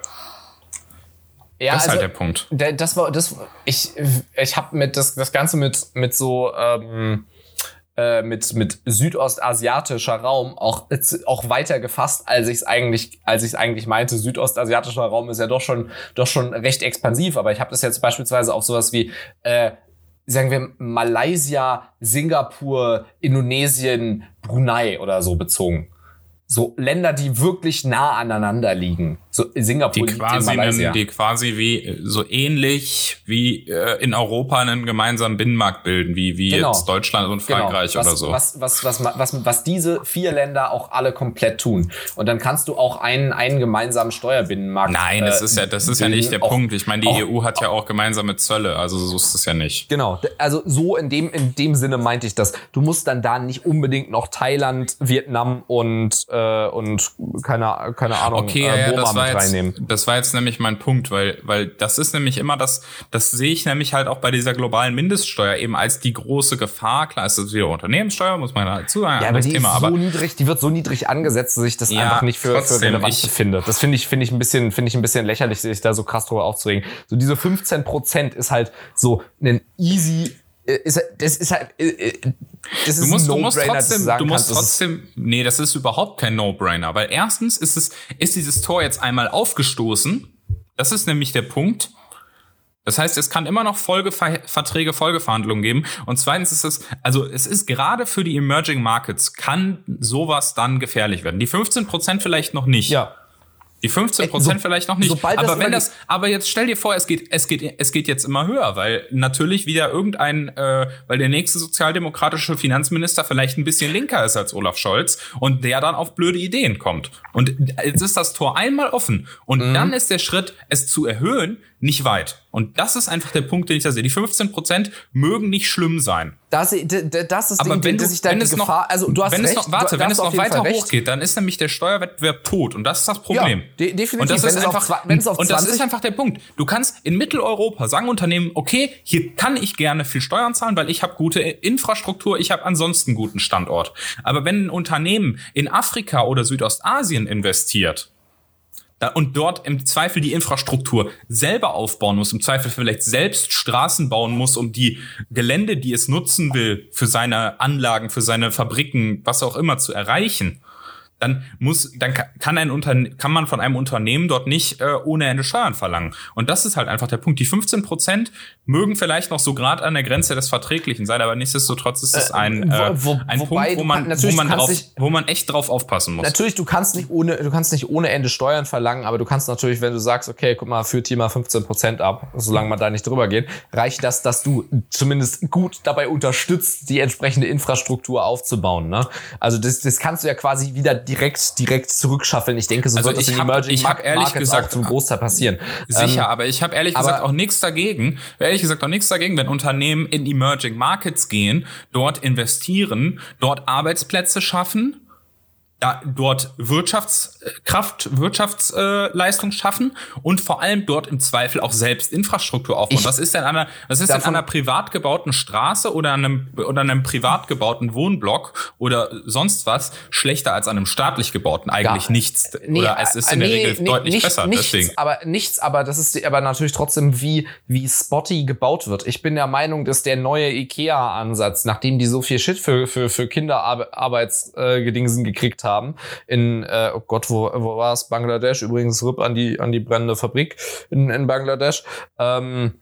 Ja, Das ist also, halt der Punkt. Da- Das war das. Ich ich habe mit das das Ganze mit mit so ähm, äh, mit mit südostasiatischer Raum auch auch weiter gefasst, als ich es eigentlich als ich es eigentlich meinte. Südostasiatischer Raum ist ja doch schon doch schon recht expansiv, aber ich habe das jetzt beispielsweise auf sowas wie äh, sagen wir Malaysia, Singapur, Indonesien, Brunei oder so bezogen. So Länder, die wirklich nah aneinander liegen. So Singapur Die in quasi, Malaysia. einen, die quasi wie so ähnlich wie äh, in Europa einen gemeinsamen Binnenmarkt bilden, wie, wie Genau. jetzt Deutschland und Frankreich was, oder so. Was, was, was, was, was, was diese vier Länder auch alle komplett tun. Und dann kannst du auch einen, einen gemeinsamen Steuerbinnenmarkt. Nein, das äh, ist ja, das ist ja bilden. nicht der Auch- Punkt. Ich meine, die auch- EU hat ja auch gemeinsame Zölle, also so ist es ja nicht. Genau, also so in dem, in dem Sinne meinte ich das. Du musst dann da nicht unbedingt noch Thailand, Vietnam und, äh, und keine, keine Ahnung, Okay, äh, ja, Burma das mit jetzt, reinnehmen. das war jetzt nämlich mein Punkt, weil, weil das ist nämlich immer das, das sehe ich nämlich halt auch bei dieser globalen Mindeststeuer eben als die große Gefahr. Klar, es ist wieder Unternehmenssteuer, muss man dazu sagen, Ja, aber die Thema, ist so aber niedrig, die wird so niedrig angesetzt, dass ich das Ja, einfach nicht für, für trotzdem, relevant ich- finde. Das finde ich, finde ich ein bisschen, finde ich ein bisschen lächerlich, sich da so krass drüber aufzuregen. So diese 15 Prozent ist halt so ein easy, ist, das ist halt, äh, äh, das ist Du musst, ein du musst No-Brainer, trotzdem, sagen du musst kannst, trotzdem, nee, das ist überhaupt kein No-Brainer, weil erstens ist es, ist dieses Tor jetzt einmal aufgestoßen. Das ist nämlich der Punkt. Das heißt, es kann immer noch Folgeverträge, Folgeverhandlungen geben. Und zweitens ist es, also es ist gerade für die Emerging Markets, kann sowas dann gefährlich werden. Die 15 Prozent vielleicht noch nicht. ja. Die 15 Prozent so- vielleicht noch nicht. sobald das aber wenn über die- das, aber jetzt stell dir vor, es geht, es geht, es geht jetzt immer höher, weil natürlich wieder irgendein, äh, weil der nächste sozialdemokratische Finanzminister vielleicht ein bisschen linker ist als Olaf Scholz und der dann auf blöde Ideen kommt. Und jetzt ist das Tor einmal offen und Mhm. dann ist der Schritt, es zu erhöhen, nicht weit. Und das ist einfach der Punkt, den ich da sehe. Die 15% mögen nicht schlimm sein. Das, das ist Aber wenn, dass du, ich da wenn die es Gefahr, noch, also du hast wenn recht, es noch, warte, wenn es noch auf weiter hochgeht, dann ist nämlich der Steuerwettbewerb tot. Und das ist das Problem. Ja, de- definitiv. Und das Wenn ist es auf einfach, zwa- wenn es auf und das 20 ist einfach der Punkt. Du kannst in Mitteleuropa sagen Unternehmen, okay, hier kann ich gerne viel Steuern zahlen, weil ich habe gute Infrastruktur, ich habe ansonsten guten Standort. Aber wenn ein Unternehmen in Afrika oder Südostasien investiert, und dort im Zweifel die Infrastruktur selber aufbauen muss, im Zweifel vielleicht selbst Straßen bauen muss, um die Gelände, die es nutzen will, für seine Anlagen, für seine Fabriken, was auch immer zu erreichen, dann muss, dann ka- kann ein Unterne kann man von einem Unternehmen dort nicht äh, ohne Ende Steuern verlangen. Und das ist halt einfach der Punkt. Die 15 Prozent mögen vielleicht noch so gerade an der Grenze des Verträglichen sein, aber nichtsdestotrotz ist es ein, wo- äh, wo- ein wobei Punkt, wo man, kann- wo man drauf, nicht- wo man echt drauf aufpassen muss. Natürlich, du kannst nicht ohne, du kannst nicht ohne Ende Steuern verlangen, aber du kannst natürlich, wenn du sagst, okay, guck mal, führt hier mal 15 Prozent ab, solange man da nicht drüber geht, reicht das, dass du zumindest gut dabei unterstützt, die entsprechende Infrastruktur aufzubauen. Ne? Also das, das kannst du ja quasi wieder direkt, direkt zurückschaffeln. Ich denke, so Also wird das in hab- Emerging ich hab ehrlich Markets gesagt- auch zum Großteil passieren. Sicher, Ähm, aber ich habe ehrlich gesagt auch nichts dagegen, ehrlich gesagt auch nichts dagegen, wenn Unternehmen in Emerging Markets gehen, dort investieren, dort Arbeitsplätze schaffen, da, dort Wirtschaftskraft, Wirtschaftsleistung schaffen und vor allem dort im Zweifel auch selbst Infrastruktur aufbauen. Ich- was ist denn an einer, was ist denn an einer privat gebauten Straße oder an einem, oder einem privat gebauten Wohnblock oder sonst was schlechter als an einem staatlich gebauten? Eigentlich Ja. nichts. oder es ist in der äh, Regel nee, deutlich nicht, besser. Nichts, deswegen. aber nichts, aber das ist aber natürlich trotzdem wie wie spotty gebaut wird. Ich bin der Meinung, dass der neue IKEA Ansatz, nachdem die so viel Shit für für für Kinderarbeitsgedingsen gekriegt haben in äh, oh Gott, wo wo war es Bangladesch. Übrigens RIP an die an die brennende Fabrik in, in Bangladesch. Ähm,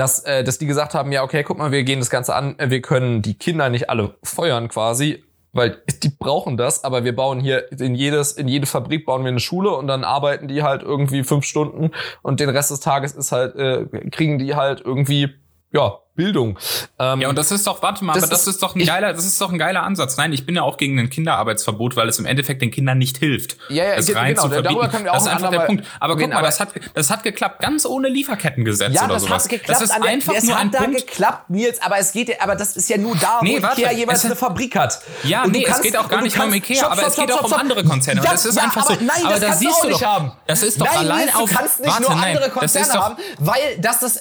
dass, äh, dass die gesagt haben, ja, okay, guck mal, wir gehen das Ganze an, äh, wir können die Kinder nicht alle feuern quasi, weil (laughs) die brauchen das, aber wir bauen hier in jedes, in jede Fabrik bauen wir eine Schule und dann arbeiten die halt irgendwie fünf Stunden. Und den Rest des Tages ist halt, äh, kriegen die halt irgendwie, ja, Bildung. Ähm, Ja, und das ist doch, warte mal, Das aber das ist- ist doch ein ich- geiler, das ist doch ein geiler Ansatz. Nein, ich bin ja auch gegen ein Kinderarbeitsverbot, weil es im Endeffekt den Kindern nicht hilft. Ja, ja, es ge- rein genau, zu darüber verbieten. können wir auch das ist ein einfach der Punkt. Aber guck mal, aber- das hat, das hat geklappt, ganz ohne Lieferkettengesetz ja, oder das sowas. hat geklappt. das ist der, einfach es nur hat ein da Punkt. geklappt, Nils, aber es geht ja, aber das ist ja nur da, Nee, wo warte, Ikea jeweils es eine Fabrik hat. Ja, Und nee, es kannst- geht auch gar nicht nur um Ikea, aber es geht auch um andere Konzerne. Das ist einfach so. Nein, das da kannst siehst du auch nicht haben. Das ist doch nein, allein auf. Du kannst nicht nur andere das Konzerne haben, weil das ist,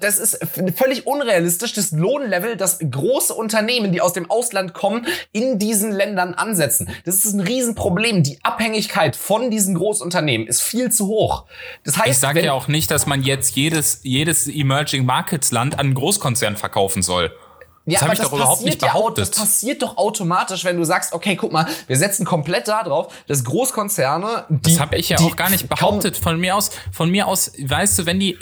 das ist völlig unrealistisch, das Lohnlevel, das große Unternehmen, die aus dem Ausland kommen, in diesen Ländern ansetzen. Das ist ein Riesenproblem. Die Abhängigkeit von diesen Großunternehmen ist viel zu hoch. Das heißt, Ich sage ja auch nicht, dass man jetzt jedes, jedes Emerging Markets Land an einen Großkonzern verkaufen soll. Ja, Das hab aber ich doch überhaupt nicht ja au- behauptet. das passiert doch automatisch, wenn du sagst, okay, guck mal, wir setzen komplett da drauf, dass Großkonzerne, die, Das habe ich ja auch gar nicht behauptet. Von mir aus, von mir aus, weißt du, wenn die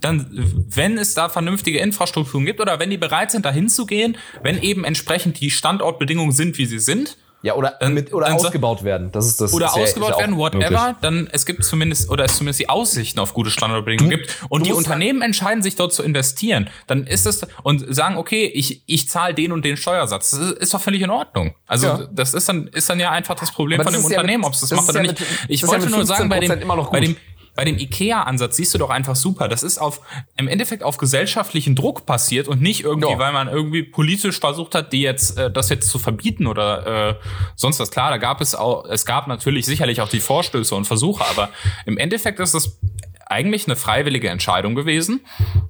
dann, wenn es da vernünftige Infrastrukturen gibt oder wenn die bereit sind, da hinzugehen, wenn eben entsprechend die Standortbedingungen sind, wie sie sind, Ja, oder, Dann- mit, oder so- ausgebaut werden. Das ist das. oder ist ja- ausgebaut ja werden, whatever, möglich. dann es gibt zumindest oder es zumindest die Aussichten auf gute Standortbedingungen Du- gibt und die Unternehmen entscheiden sich dort zu investieren, dann ist es und sagen, okay, ich ich zahle den und den Steuersatz. Das ist, ist doch völlig in Ordnung. Also Ja. das ist dann ist dann ja einfach das Problem Aber von dem ja Unternehmen, mit- ob es das, das macht oder ja nicht. ich ja wollte nur sagen, bei dem 15% immer noch bei dem bei dem IKEA-Ansatz siehst du doch einfach super. Das ist auf im Endeffekt auf gesellschaftlichen Druck passiert und nicht irgendwie, Ja. weil man irgendwie politisch versucht hat, die jetzt äh, das jetzt zu verbieten oder äh, sonst was. Klar, da gab es auch, es gab natürlich sicherlich auch die Vorstöße und Versuche, aber im Endeffekt ist das eigentlich eine freiwillige Entscheidung gewesen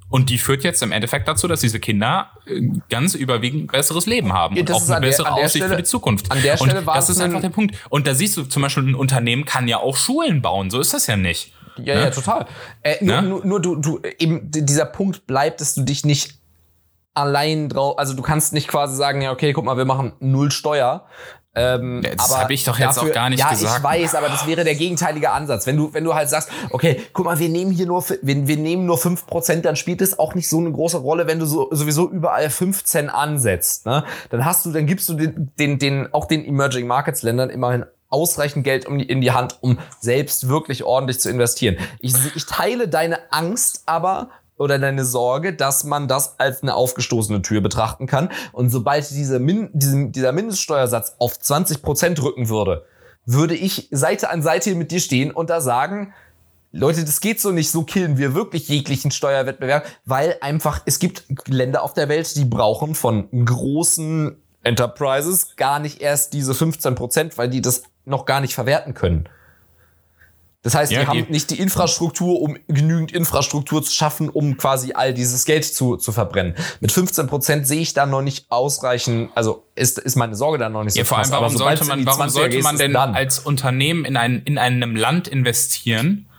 und die führt jetzt im Endeffekt dazu, dass diese Kinder äh, ganz überwiegend ein besseres Leben haben Ja, und auch ist eine der- bessere Aussicht Stelle- für die Zukunft. an der Stelle und war das ist einfach ein- der Punkt. Und da siehst du zum Beispiel, ein Unternehmen kann ja auch Schulen bauen. So ist das ja nicht. Ja, Ne? ja, total. Äh, nur, Ne? nur, nur du, du, eben dieser Punkt bleibt, dass du dich nicht allein drauf, also du kannst nicht quasi sagen, ja, okay, guck mal, wir machen null Steuer. Ähm, Ja, das aber hab ich doch jetzt auch gar nicht ja, gesagt. ich weiß, aber das wäre der gegenteilige Ansatz. Wenn du, wenn du halt sagst, okay, guck mal, wir nehmen hier nur, wir, wir nehmen nur 5%, dann spielt es auch nicht so eine große Rolle, wenn du so, sowieso überall 15 ansetzt. Ne? Dann hast du, dann gibst du den, den, den, auch den Emerging Markets Ländern immerhin ausreichend Geld in die Hand, um selbst wirklich ordentlich zu investieren. Ich, ich teile deine Angst aber oder deine Sorge, dass man das als eine aufgestoßene Tür betrachten kann. Und sobald diese Min, dieser Mindeststeuersatz auf 20 Prozent rücken würde, würde ich Seite an Seite mit dir stehen und da sagen, Leute, das geht so nicht, so killen wir wirklich jeglichen Steuerwettbewerb, weil einfach, es gibt Länder auf der Welt, die brauchen von großen Enterprises gar nicht erst diese 15 Prozent, weil die das noch gar nicht verwerten können. Das heißt, Ja, die haben nicht die Infrastruktur, um genügend Infrastruktur zu schaffen, um quasi all dieses Geld zu, zu verbrennen. Mit 15 Prozent sehe ich da noch nicht ausreichend, also ist, ist meine Sorge da noch nicht so Ja, vor allem, warum sollte man, warum 20er sollte man denn als Unternehmen in, ein, in einem Land investieren,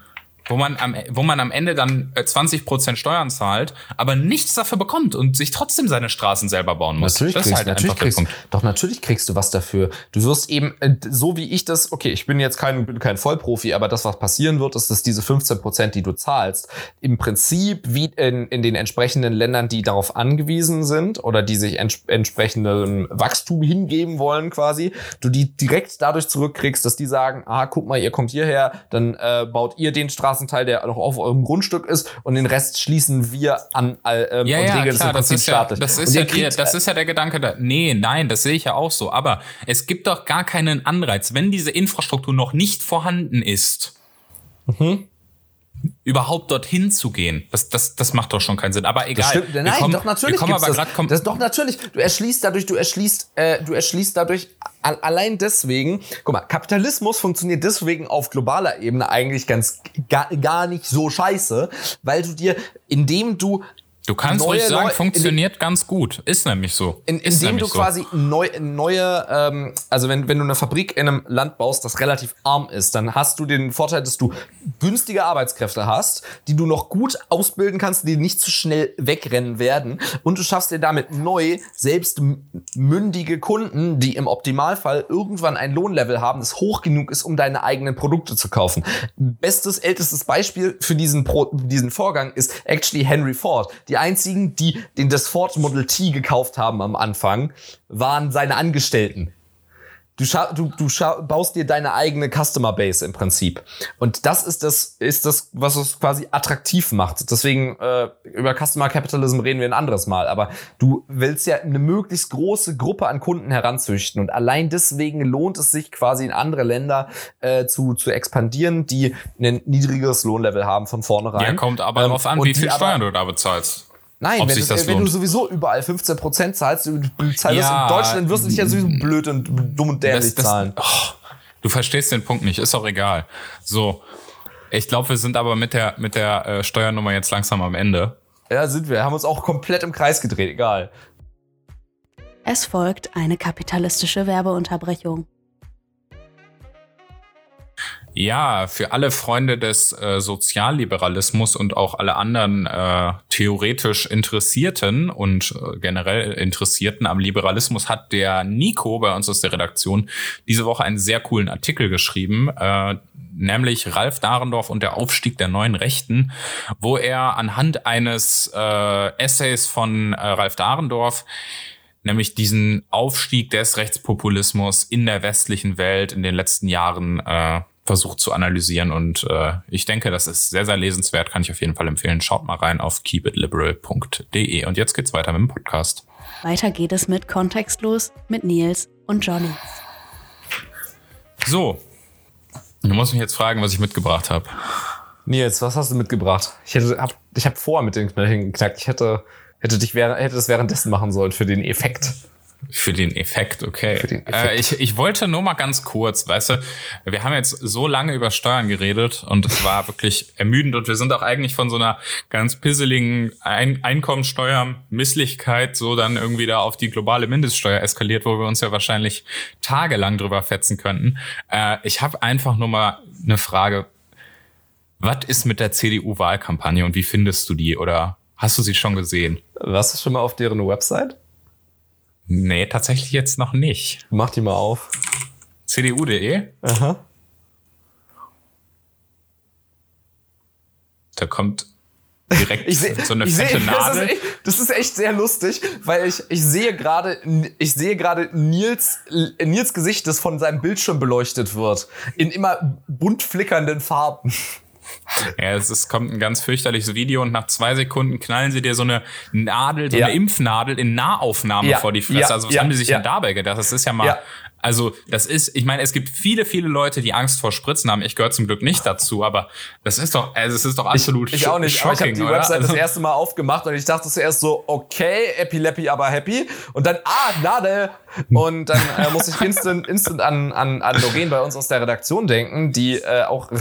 wo man am, wo man am Ende dann äh, 20% Steuern zahlt, aber nichts dafür bekommt und sich trotzdem seine Straßen selber bauen muss? Natürlich das ist kriegst, halt natürlich kriegst, doch natürlich kriegst du was dafür. Du wirst eben, äh, so wie ich das, okay, ich bin jetzt kein, bin kein Vollprofi, aber das, was passieren wird, ist, dass diese 15 Prozent, die du zahlst, im Prinzip wie in, in den entsprechenden Ländern, die darauf angewiesen sind oder die sich ents entsprechendem Wachstum hingeben wollen quasi, du die direkt dadurch zurückkriegst, dass die sagen, ah, guck mal, ihr kommt hierher, dann äh, baut ihr den Straßenteil, der noch auf eurem Grundstück ist und den Rest schließen wir an äh, ähm, Ja, und ja, regeln klar, im das Prinzip ist ja, staatlich. das Und ist ja, der, kriegt, das ist ja der Gedanke da. Nee, nein, das sehe ich ja auch so. Aber es gibt doch gar keinen Anreiz, wenn diese Infrastruktur noch nicht vorhanden ist, Mhm. Überhaupt dorthin zu gehen. Das, das, das macht doch schon keinen Sinn. Aber egal. Stimmt. Nein, kommen- doch natürlich kommen aber das. gerade kom das. Doch natürlich. Du erschließt dadurch, du erschließt, äh, du erschließt dadurch allein deswegen. Guck mal, Kapitalismus funktioniert deswegen auf globaler Ebene eigentlich ganz gar, gar nicht so scheiße, weil du dir, indem du Du kannst ruhig sagen, Leu- funktioniert ganz gut. Ist nämlich so. in, ist indem du so. quasi neu, neue, ähm, also wenn, wenn du eine Fabrik in einem Land baust, das relativ arm ist, dann hast du den Vorteil, dass du günstige Arbeitskräfte hast, die du noch gut ausbilden kannst, die nicht zu schnell wegrennen werden und du schaffst dir damit neu selbst mündige Kunden, die im Optimalfall irgendwann ein Lohnlevel haben, das hoch genug ist, um deine eigenen Produkte zu kaufen. Bestes, ältestes Beispiel für diesen, Pro, diesen Vorgang ist actually Henry Ford. Die einzigen, die den das Ford Model T gekauft haben am Anfang, waren seine Angestellten. Du, scha du, du scha baust dir deine eigene Customer Base im Prinzip. Und das ist das, ist das, was es quasi attraktiv macht. Deswegen, äh, über Customer Capitalism reden wir ein anderes Mal. Aber du willst ja eine möglichst große Gruppe an Kunden heranzüchten. Und allein deswegen lohnt es sich quasi in andere Länder äh, zu, zu expandieren, die ein niedrigeres Lohnlevel haben von vornherein. Ja, kommt aber Ähm, drauf an, wie viel Steuern du da bezahlst. Nein, ob wenn, sich das, das wenn du sowieso überall 15% zahlst, du zahlst Ja, in Deutschland wirst du dich ja sowieso blöd und dumm und dämlich zahlen. Oh, du verstehst den Punkt nicht, ist auch egal. So, ich glaube, wir sind aber mit der, mit der äh, Steuernummer jetzt langsam am Ende. Ja, sind wir. Haben uns auch komplett im Kreis gedreht, egal. Es folgt eine kapitalistische Werbeunterbrechung. Ja, für alle Freunde des äh, Sozialliberalismus und auch alle anderen äh, theoretisch Interessierten und äh, generell Interessierten am Liberalismus hat der Nico bei uns aus der Redaktion diese Woche einen sehr coolen Artikel geschrieben, äh, nämlich Ralf Dahrendorf und der Aufstieg der neuen Rechten, wo er anhand eines äh, Essays von äh, Ralf Dahrendorf nämlich diesen Aufstieg des Rechtspopulismus in der westlichen Welt in den letzten Jahren äh, versucht zu analysieren. Und äh, ich denke, das ist sehr, sehr lesenswert, kann ich auf jeden Fall empfehlen. Schaut mal rein auf keepitliberal.de. Und jetzt geht's weiter mit dem Podcast. Weiter geht es mit Kontextlos mit Nils und Johnny. So, du musst mich jetzt fragen, was ich mitgebracht habe. Nils, was hast du mitgebracht? Ich hätte, hab, ich habe vorher mit den Knöcheln geknackt. Ich hätte, hätte dich während, hätte das währenddessen machen sollen für den Effekt. Für den Effekt, okay. Den Effekt. Äh, ich, ich wollte nur mal ganz kurz, weißt du, wir haben jetzt so lange über Steuern geredet und es war (laughs) wirklich ermüdend und wir sind auch eigentlich von so einer ganz pisseligen Ein Einkommensteuer-Misslichkeit so dann irgendwie da auf die globale Mindeststeuer eskaliert, wo wir uns ja wahrscheinlich tagelang drüber fetzen könnten. Äh, ich habe einfach nur mal eine Frage. Was ist mit der CDU-Wahlkampagne und wie findest du die oder hast du sie schon gesehen? Warst du schon mal auf deren Website? Nee, tatsächlich jetzt noch nicht. Mach die mal auf. CDU.de? Aha. Da kommt direkt seh, so eine fette seh, (laughs) das, ist Nadel. echt, das ist echt sehr lustig, weil ich, ich sehe gerade, ich sehe gerade Nils, Nils Gesicht, das von seinem Bildschirm beleuchtet wird. In immer bunt flickernden Farben. (laughs) Ja, es ist, kommt ein ganz fürchterliches Video und nach zwei Sekunden knallen sie dir so eine Nadel, so Ja. eine Impfnadel in Nahaufnahme Ja, vor die Fresse. ja, also was haben die sich ja. denn dabei gedacht? Das ist ja mal. Also, das ist, ich meine, es gibt viele, viele Leute, die Angst vor Spritzen haben. Ich gehöre zum Glück nicht dazu, aber das ist doch, also es ist doch absolut Ich auch nicht, aber ich habe die oder? Website das Also- erste Mal aufgemacht und ich dachte zuerst so, okay, Epileppi, aber happy. Und dann, ah, Nade. Und dann äh, muss ich instant, instant an, an, an Doreen bei uns aus der Redaktion denken, die äh, auch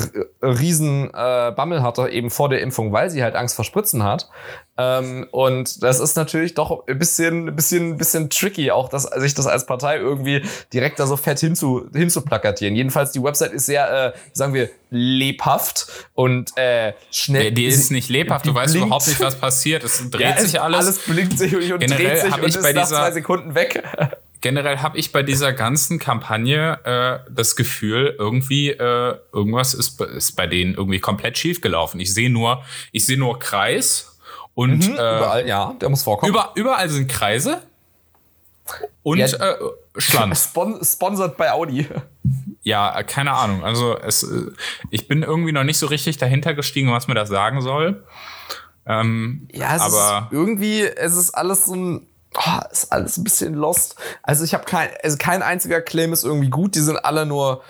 riesen äh, Bammel hatte, eben vor der Impfung, weil sie halt Angst vor Spritzen hat. Ähm, und das ist natürlich doch ein bisschen, ein bisschen, ein bisschen tricky, auch das, sich das als Partei irgendwie direkt da so fett hinzu, hinzuplakatieren. Jedenfalls, die Website ist sehr, äh, sagen wir, lebhaft und äh, schnell. Die, die ist nicht lebhaft, du weißt blinkt. überhaupt nicht, was passiert. Es (laughs) dreht Ja, sich alles. Alles blinkt sich und, und dreht sich und ich ist bei nach dieser- zwei Sekunden weg. (laughs) Generell habe ich bei dieser ganzen Kampagne äh, das Gefühl, irgendwie äh, irgendwas ist, ist bei denen irgendwie komplett schief gelaufen. Ich sehe nur, ich sehe nur Kreis und äh, Überall, ja, der muss vorkommen. über, überall sind Kreise und Ja. äh, Schlanz. (laughs) Spon sponsored bei Audi. Ja, äh, keine Ahnung. Also es, äh, ich bin irgendwie noch nicht so richtig dahinter gestiegen, was mir das sagen soll. Ähm, Ja, es aber ist irgendwie, es ist alles so ein, oh, ist alles ein bisschen lost. Also ich habe kein, also kein einziger Claim ist irgendwie gut. Die sind alle nur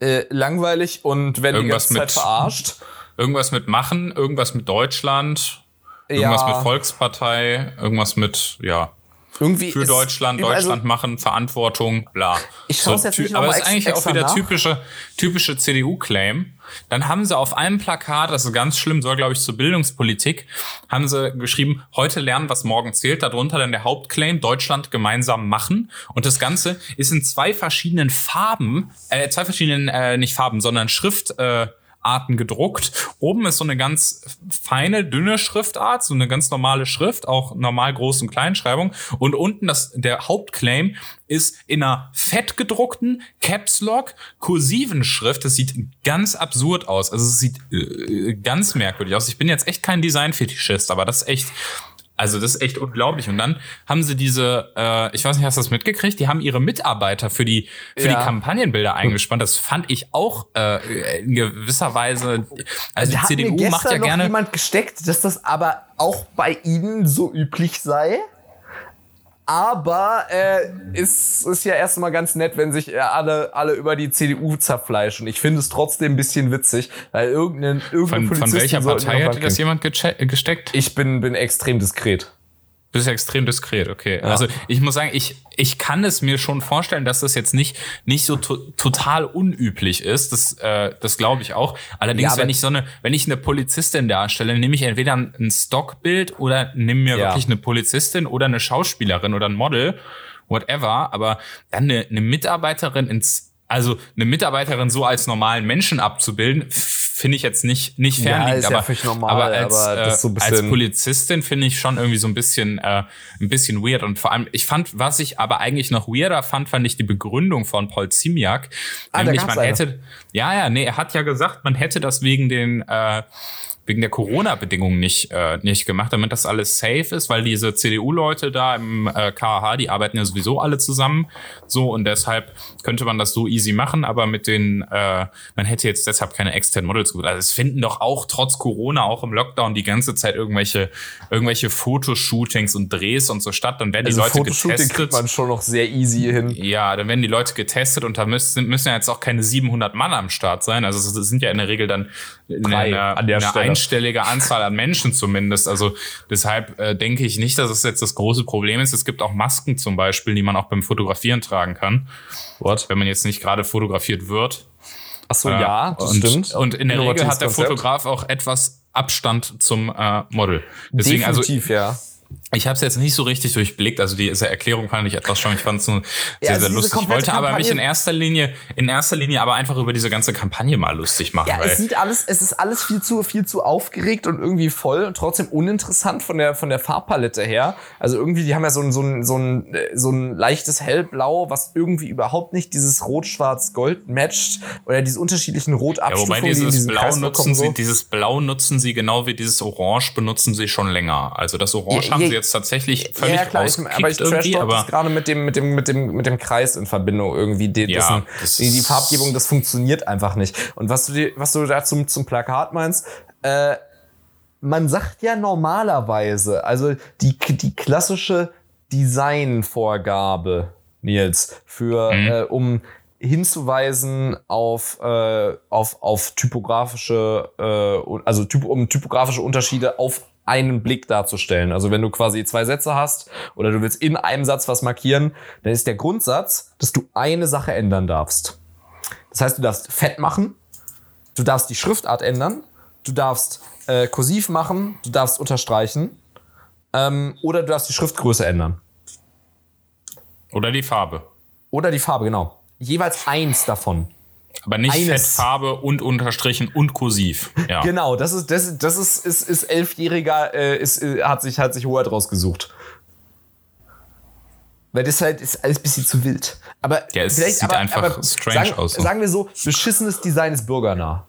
äh, langweilig und werden Irgendwas die ganze Zeit mit- verarscht. irgendwas mit machen, irgendwas mit Deutschland, irgendwas mit Volkspartei, irgendwas mit ja irgendwie für ist- Deutschland, also- Deutschland machen, Verantwortung, bla. Ich schau's jetzt ty- nicht Aber das ist eigentlich auch wieder nach. typische, typische CDU-Claim. Dann haben sie auf einem Plakat, das ist ganz schlimm, soll glaube ich zur Bildungspolitik, haben sie geschrieben, heute lernen, was morgen zählt. Darunter dann der Hauptclaim, Deutschland gemeinsam machen. Und das Ganze ist in zwei verschiedenen Farben, äh, zwei verschiedenen, äh, nicht Farben, sondern Schrift, äh, Arten gedruckt. Oben ist so eine ganz feine, dünne Schriftart, so eine ganz normale Schrift, auch normal Groß- und Kleinschreibung. Und unten das, der Hauptclaim ist in einer fett gedruckten Caps Lock kursiven Schrift. Das sieht ganz absurd aus. Also es sieht äh, ganz merkwürdig aus. Ich bin jetzt echt kein Design-Fetischist, aber das ist echt, also das ist echt unglaublich. Und dann haben sie diese, äh, ich weiß nicht, hast du das mitgekriegt? Die haben ihre Mitarbeiter für die für Ja. die Kampagnenbilder eingespannt. Das fand ich auch äh, in gewisser Weise. Also die hat mir CDU gestern macht ja noch gerne. jemand gesteckt, dass das aber auch bei ihnen so üblich sei. Aber äh, ist, ist ja erstmal ganz nett, wenn sich äh, alle, alle über die CDU zerfleischen. Ich finde es trotzdem ein bisschen witzig, weil irgendein, irgendeine Von, von welcher Partei hat das jemand gesteckt? Ich bin, bin extrem diskret. Du bist extrem diskret, okay. Also ich muss sagen, ich, ich kann es mir schon vorstellen, dass das jetzt nicht, nicht so to total unüblich ist. Das, äh, das glaube ich auch. Allerdings, Ja, wenn ich so eine, wenn ich eine Polizistin darstelle, nehme ich entweder ein Stockbild oder nehme mir Ja. wirklich eine Polizistin oder eine Schauspielerin oder ein Model, whatever. Aber dann eine, eine Mitarbeiterin ins, also eine Mitarbeiterin so als normalen Menschen abzubilden, finde ich jetzt nicht, nicht Ja, fernliegend. ja aber, völlig normal, aber als, aber äh, so als Polizistin finde ich schon irgendwie so ein bisschen, äh, ein bisschen weird. Und vor allem, ich fand, was ich aber eigentlich noch weirder fand, fand ich die Begründung von Paul Ziemiak. Ah, nämlich, man eine. hätte, ja, ja, nee, er hat ja gesagt, man hätte das wegen den, äh, wegen der Corona-Bedingungen nicht, äh, nicht gemacht, damit das alles safe ist, weil diese CDU-Leute da im äh, KH, die arbeiten ja sowieso alle zusammen. So, und deshalb könnte man das so easy machen, aber mit den, äh, man hätte jetzt deshalb keine externen Models gebucht. Also es finden doch auch trotz Corona, auch im Lockdown, die ganze Zeit irgendwelche, irgendwelche Fotoshootings und Drehs und so statt. Dann werden die Also Leute Fotoshooting kriegt getestet. man schon noch sehr easy hin. Ja, dann werden die Leute getestet und da müssen, müssen ja jetzt auch keine 700 Mann am Start sein. Also es sind ja in der Regel dann Drei eine, an der Stelle. Einstellige Anzahl an Menschen zumindest. Also deshalb äh, denke ich nicht, dass es jetzt das große Problem ist. Es gibt auch Masken zum Beispiel, die man auch beim Fotografieren tragen kann, What? wenn man jetzt nicht gerade fotografiert wird. Ach so, Äh, ja, das und, stimmt. Und in der Regel hat der Konzept. Fotograf auch etwas Abstand zum äh, Model. Deswegen, also Definitiv, ja. Ich habe es jetzt nicht so richtig durchblickt. Also diese Erklärung fand ich etwas schon. Ich fand es sehr, also sehr lustig. Ich wollte aber mich in Kampagne- erster Linie, in erster Linie aber einfach über diese ganze Kampagne mal lustig machen. Ja, es sieht alles, es ist alles viel zu, viel zu aufgeregt und irgendwie voll und trotzdem uninteressant von der, von der Farbpalette her. Also irgendwie, die haben ja so ein, so ein, so ein, äh, so ein leichtes Hellblau, was irgendwie überhaupt nicht dieses Rot-Schwarz-Gold matcht oder diese unterschiedlichen ja, wobei Rotabstufungen, die in dieses diesem Blau Kreis nutzen vorkommen, sie, so. dieses Blau nutzen sie genau wie dieses Orange benutzen sie schon länger. Also das Orange Ja, haben ja, sie jetzt tatsächlich völlig ja, klar, ich, aber ich trash aber das gerade mit dem, mit dem, mit dem, mit dem Kreis in Verbindung irgendwie. Die, Ja, dessen, die, die Farbgebung, das funktioniert einfach nicht. Und was du, dir- was du da zum, zum Plakat meinst, äh, man sagt ja normalerweise, also die, die klassische Designvorgabe Nils, für, Mhm. äh, um hinzuweisen auf, äh, auf, auf typografische, äh, also typ, um typografische Unterschiede auf einen Blick darzustellen. Also wenn du quasi zwei Sätze hast oder du willst in einem Satz was markieren, dann ist der Grundsatz, dass du eine Sache ändern darfst. Das heißt, du darfst fett machen, du darfst die Schriftart ändern, du darfst äh, kursiv machen, du darfst unterstreichen ähm, oder du darfst die Schriftgröße ändern. Oder die Farbe. Oder die Farbe, genau. Jeweils eins davon. Aber nicht Eines. Fettfarbe und unterstrichen und kursiv. Ja. (laughs) Genau, das ist, das, das ist, ist, ist elfjähriger, äh, ist, äh, hat sich, hat sich Word rausgesucht. Weil das halt ist alles ein bisschen zu wild. Aber Ja, es vielleicht, sieht aber, einfach aber strange sagen, aus, so. Sagen wir so, beschissenes Design ist bürgernah.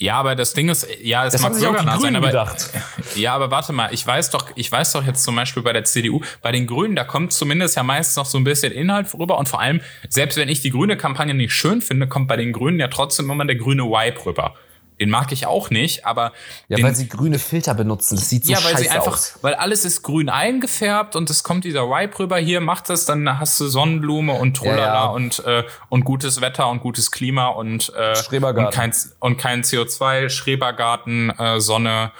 Ja, aber das Ding ist, ja, es Das mag die bürgernah sein, aber gedacht. (laughs) ja, aber warte mal, ich weiß doch, ich weiß doch jetzt zum Beispiel bei der CDU, bei den Grünen, da kommt zumindest ja meistens noch so ein bisschen Inhalt rüber und vor allem, selbst wenn ich die grüne Kampagne nicht schön finde, kommt bei den Grünen ja trotzdem immer der grüne Vibe rüber. Den mag ich auch nicht, aber Ja, den, weil sie grüne Filter benutzen. Das sieht so ja, weil scheiße sie einfach, aus. weil alles ist grün eingefärbt und es kommt dieser Vibe rüber. Hier macht das, dann hast du Sonnenblume und Trolala Ja, ja. und äh, und gutes Wetter und gutes Klima und äh, Schrebergarten. und kein und kein CO2, Schrebergarten, äh, Sonne,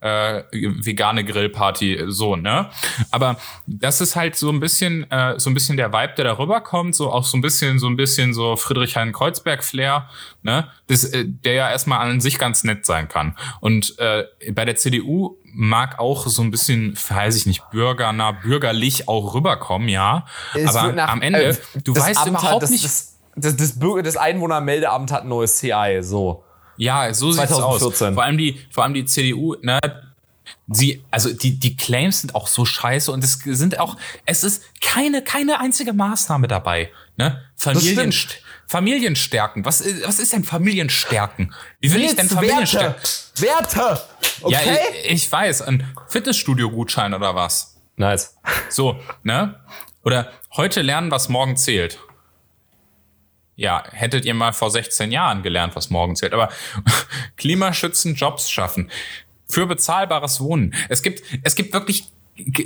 äh, vegane Grillparty, so ne. Aber das ist halt so ein bisschen äh, so ein bisschen der Vibe, der da rüberkommt, so auch so ein bisschen so ein bisschen so Friedrichshain-Kreuzberg Flair, ne, das, äh, der ja erstmal an sich ganz nett sein kann. Und äh, bei der CDU mag auch so ein bisschen, weiß ich nicht, bürgernah, bürgerlich auch rüberkommen, ja. Es Aber nach- am Ende, äh, du weißt Amt überhaupt hat, das, nicht. Das, das, das, Bürger, das Einwohnermeldeamt hat ein neues CI, so. Ja, so sieht's aus. 2014. Vor allem die, vor allem die CDU, ne, sie, also die, die Claims sind auch so scheiße und es sind auch, es ist keine, keine einzige Maßnahme dabei, ne? Familien. Familienstärken. Was, ist- was ist denn Familienstärken? Wie will ich denn Nils, Familienstärken? Werte! Werte! Okay? Ja, ich, ich weiß, ein Fitnessstudio-Gutschein oder was? nice. So, ne? Oder heute lernen, was morgen zählt. Ja, hättet ihr mal vor 16 Jahren gelernt, was morgen zählt. Aber (laughs) Klimaschützen, Jobs schaffen. Für bezahlbares Wohnen. Es gibt, es gibt wirklich,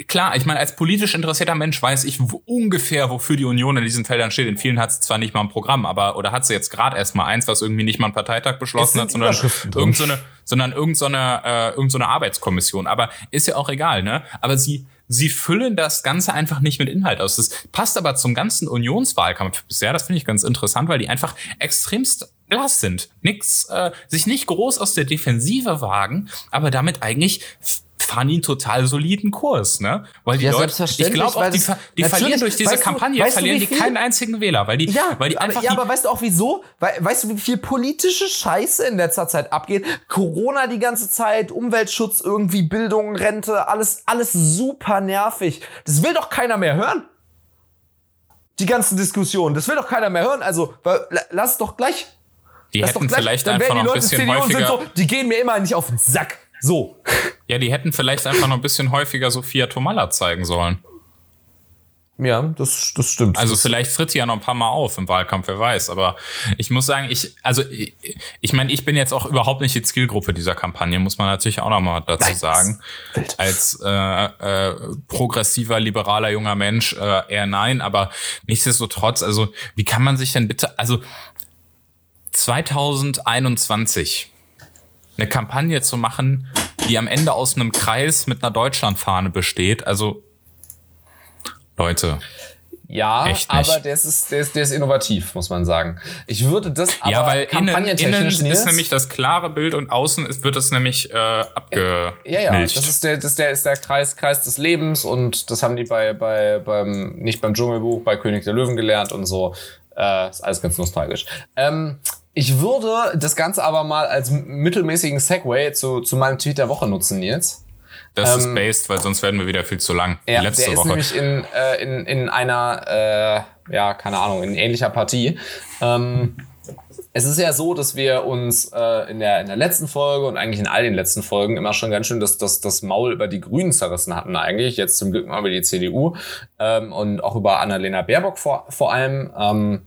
klar, ich meine, als politisch interessierter Mensch weiß ich ungefähr, wofür die Union in diesen Feldern steht. In vielen hat sie zwar nicht mal ein Programm, aber, oder hat sie jetzt gerade erst mal eins, was irgendwie nicht mal ein Parteitag beschlossen hat, sondern Überschriften drin. irgend so eine, sondern irgend so eine, äh, irgend so eine Arbeitskommission. Aber ist ja auch egal, ne? Aber sie, sie füllen das Ganze einfach nicht mit Inhalt aus. Das passt aber zum ganzen Unionswahlkampf bisher. Das finde ich ganz interessant, weil die einfach extremst blass sind. Nix, äh, sich nicht groß aus der Defensive wagen, aber damit eigentlich fahren die einen total soliden Kurs, ne? Weil die Ja, Leute, ich glaube auch, die, die verlieren durch diese weißt du- Kampagne, weißt verlieren die keinen einzigen Wähler, weil die, Ja, weil die aber, einfach ja die, aber weißt du auch wieso? Weil, weißt du, wie viel politische Scheiße in letzter Zeit abgeht? Corona die ganze Zeit, Umweltschutz irgendwie, Bildung, Rente, alles, alles super nervig. Das will doch keiner mehr hören. Die ganzen Diskussionen, das will doch keiner mehr hören. Also, lass doch gleich. die lass doch hätten gleich. vielleicht Dann einfach noch die ein Leute bisschen CDU häufiger, sind so, die gehen mir immer nicht auf den Sack. So. Ja, die hätten vielleicht einfach noch ein bisschen häufiger Sophia Tomalla zeigen sollen. Ja, das, das stimmt. Also vielleicht tritt sie ja noch ein paar Mal auf im Wahlkampf, wer weiß. Aber ich muss sagen, ich, also ich, ich meine, ich bin jetzt auch überhaupt nicht die Zielgruppe dieser Kampagne, muss man natürlich auch noch mal dazu Nein, sagen. Als äh, äh, progressiver, liberaler junger Mensch äh, eher nein, aber nichtsdestotrotz, also wie kann man sich denn bitte, also 2021 eine Kampagne zu machen, die am Ende aus einem Kreis mit einer Deutschlandfahne besteht, also Leute, ja, echt nicht. aber der ist, der, ist, der ist innovativ, muss man sagen. Ich würde das aber ja, weil innen, innen ist nämlich das klare Bild und außen ist, wird es nämlich äh, abgemilcht. Ja, ja, das ist der, das der, ist der Kreis, Kreis des Lebens und das haben die bei, bei, beim, nicht beim Dschungelbuch, bei König der Löwen gelernt und so. Äh, ist alles ganz nostalgisch. Ähm, ich würde das Ganze aber mal als mittelmäßigen Segway zu, zu meinem Tweet der Woche nutzen, Nils. das ist ähm, based, weil sonst werden wir wieder viel zu lang. Ja, Letzte der ist Woche. nämlich in, äh, in, in einer, äh, ja, keine Ahnung, in ähnlicher Partie. Ähm, es ist ja so, dass wir uns äh, in, der, in der letzten Folge und eigentlich in all den letzten Folgen immer schon ganz schön das, das, das Maul über die Grünen zerrissen hatten eigentlich. Jetzt zum Glück mal über die CDU ähm, und auch über Annalena Baerbock vor, vor allem. Ähm,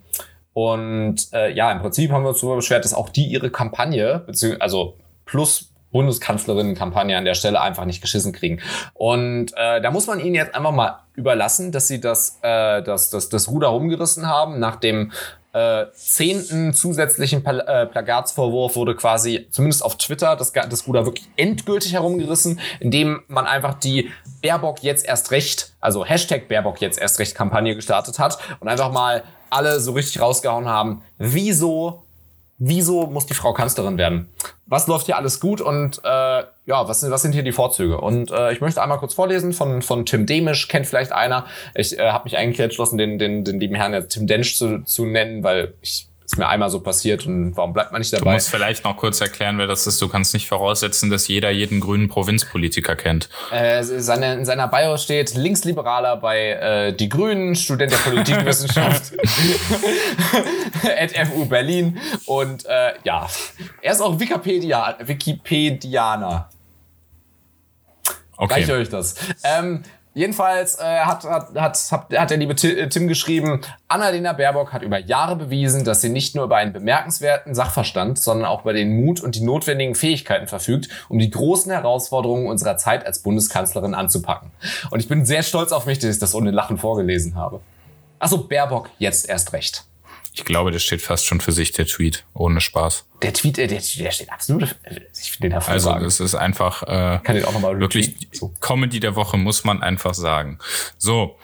und äh, ja, im Prinzip haben wir uns darüber beschwert, dass auch die ihre Kampagne, also plus Bundeskanzlerinnen-Kampagne an der Stelle einfach nicht geschissen kriegen. Und äh, da muss man ihnen jetzt einfach mal überlassen, dass sie das, äh, das, das, das Ruder rumgerissen haben. Nach dem äh, zehnten zusätzlichen Pla äh, Plagatsvorwurf wurde quasi, zumindest auf Twitter, das, das Ruder wirklich endgültig herumgerissen, indem man einfach die Baerbock jetzt erst recht, also Hashtag Baerbock jetzt erst recht Kampagne gestartet hat und einfach mal alle so richtig rausgehauen haben, wieso wieso muss die Frau Kanzlerin werden? Was läuft hier alles gut und äh, ja, was sind, was sind hier die Vorzüge? Und äh, ich möchte einmal kurz vorlesen von, von Tim Demisch, kennt vielleicht einer. Ich äh, habe mich eigentlich entschlossen, den, den, den lieben Herrn Tim Densch zu, zu nennen, weil ich ist mir einmal so passiert und warum bleibt man nicht dabei? Du musst vielleicht noch kurz erklären, wer das ist. Du kannst nicht voraussetzen, dass jeder jeden grünen Provinzpolitiker kennt. Äh, seine, in seiner Bio steht Linksliberaler bei äh, Die Grünen, Student der Politikwissenschaft (laughs) at FU Berlin und äh, ja, er ist auch Wikipedia, Wikipedianer. Okay. Reicht euch das. Ähm, Jedenfalls äh, hat, hat, hat, hat der liebe äh, Tim geschrieben, Annalena Baerbock hat über Jahre bewiesen, dass sie nicht nur über einen bemerkenswerten Sachverstand, sondern auch über den Mut und die notwendigen Fähigkeiten verfügt, um die großen Herausforderungen unserer Zeit als Bundeskanzlerin anzupacken. Und ich bin sehr stolz auf mich, dass ich das ohne Lachen vorgelesen habe. Achso, Baerbock jetzt erst recht. Ich glaube, das steht fast schon für sich, der Tweet. Ohne Spaß. Der Tweet, äh, der, der steht absolut, ich finde den hervorragend. Also, es ist einfach, äh, Kann den auch noch mal wirklich so. Comedy der Woche, muss man einfach sagen. So.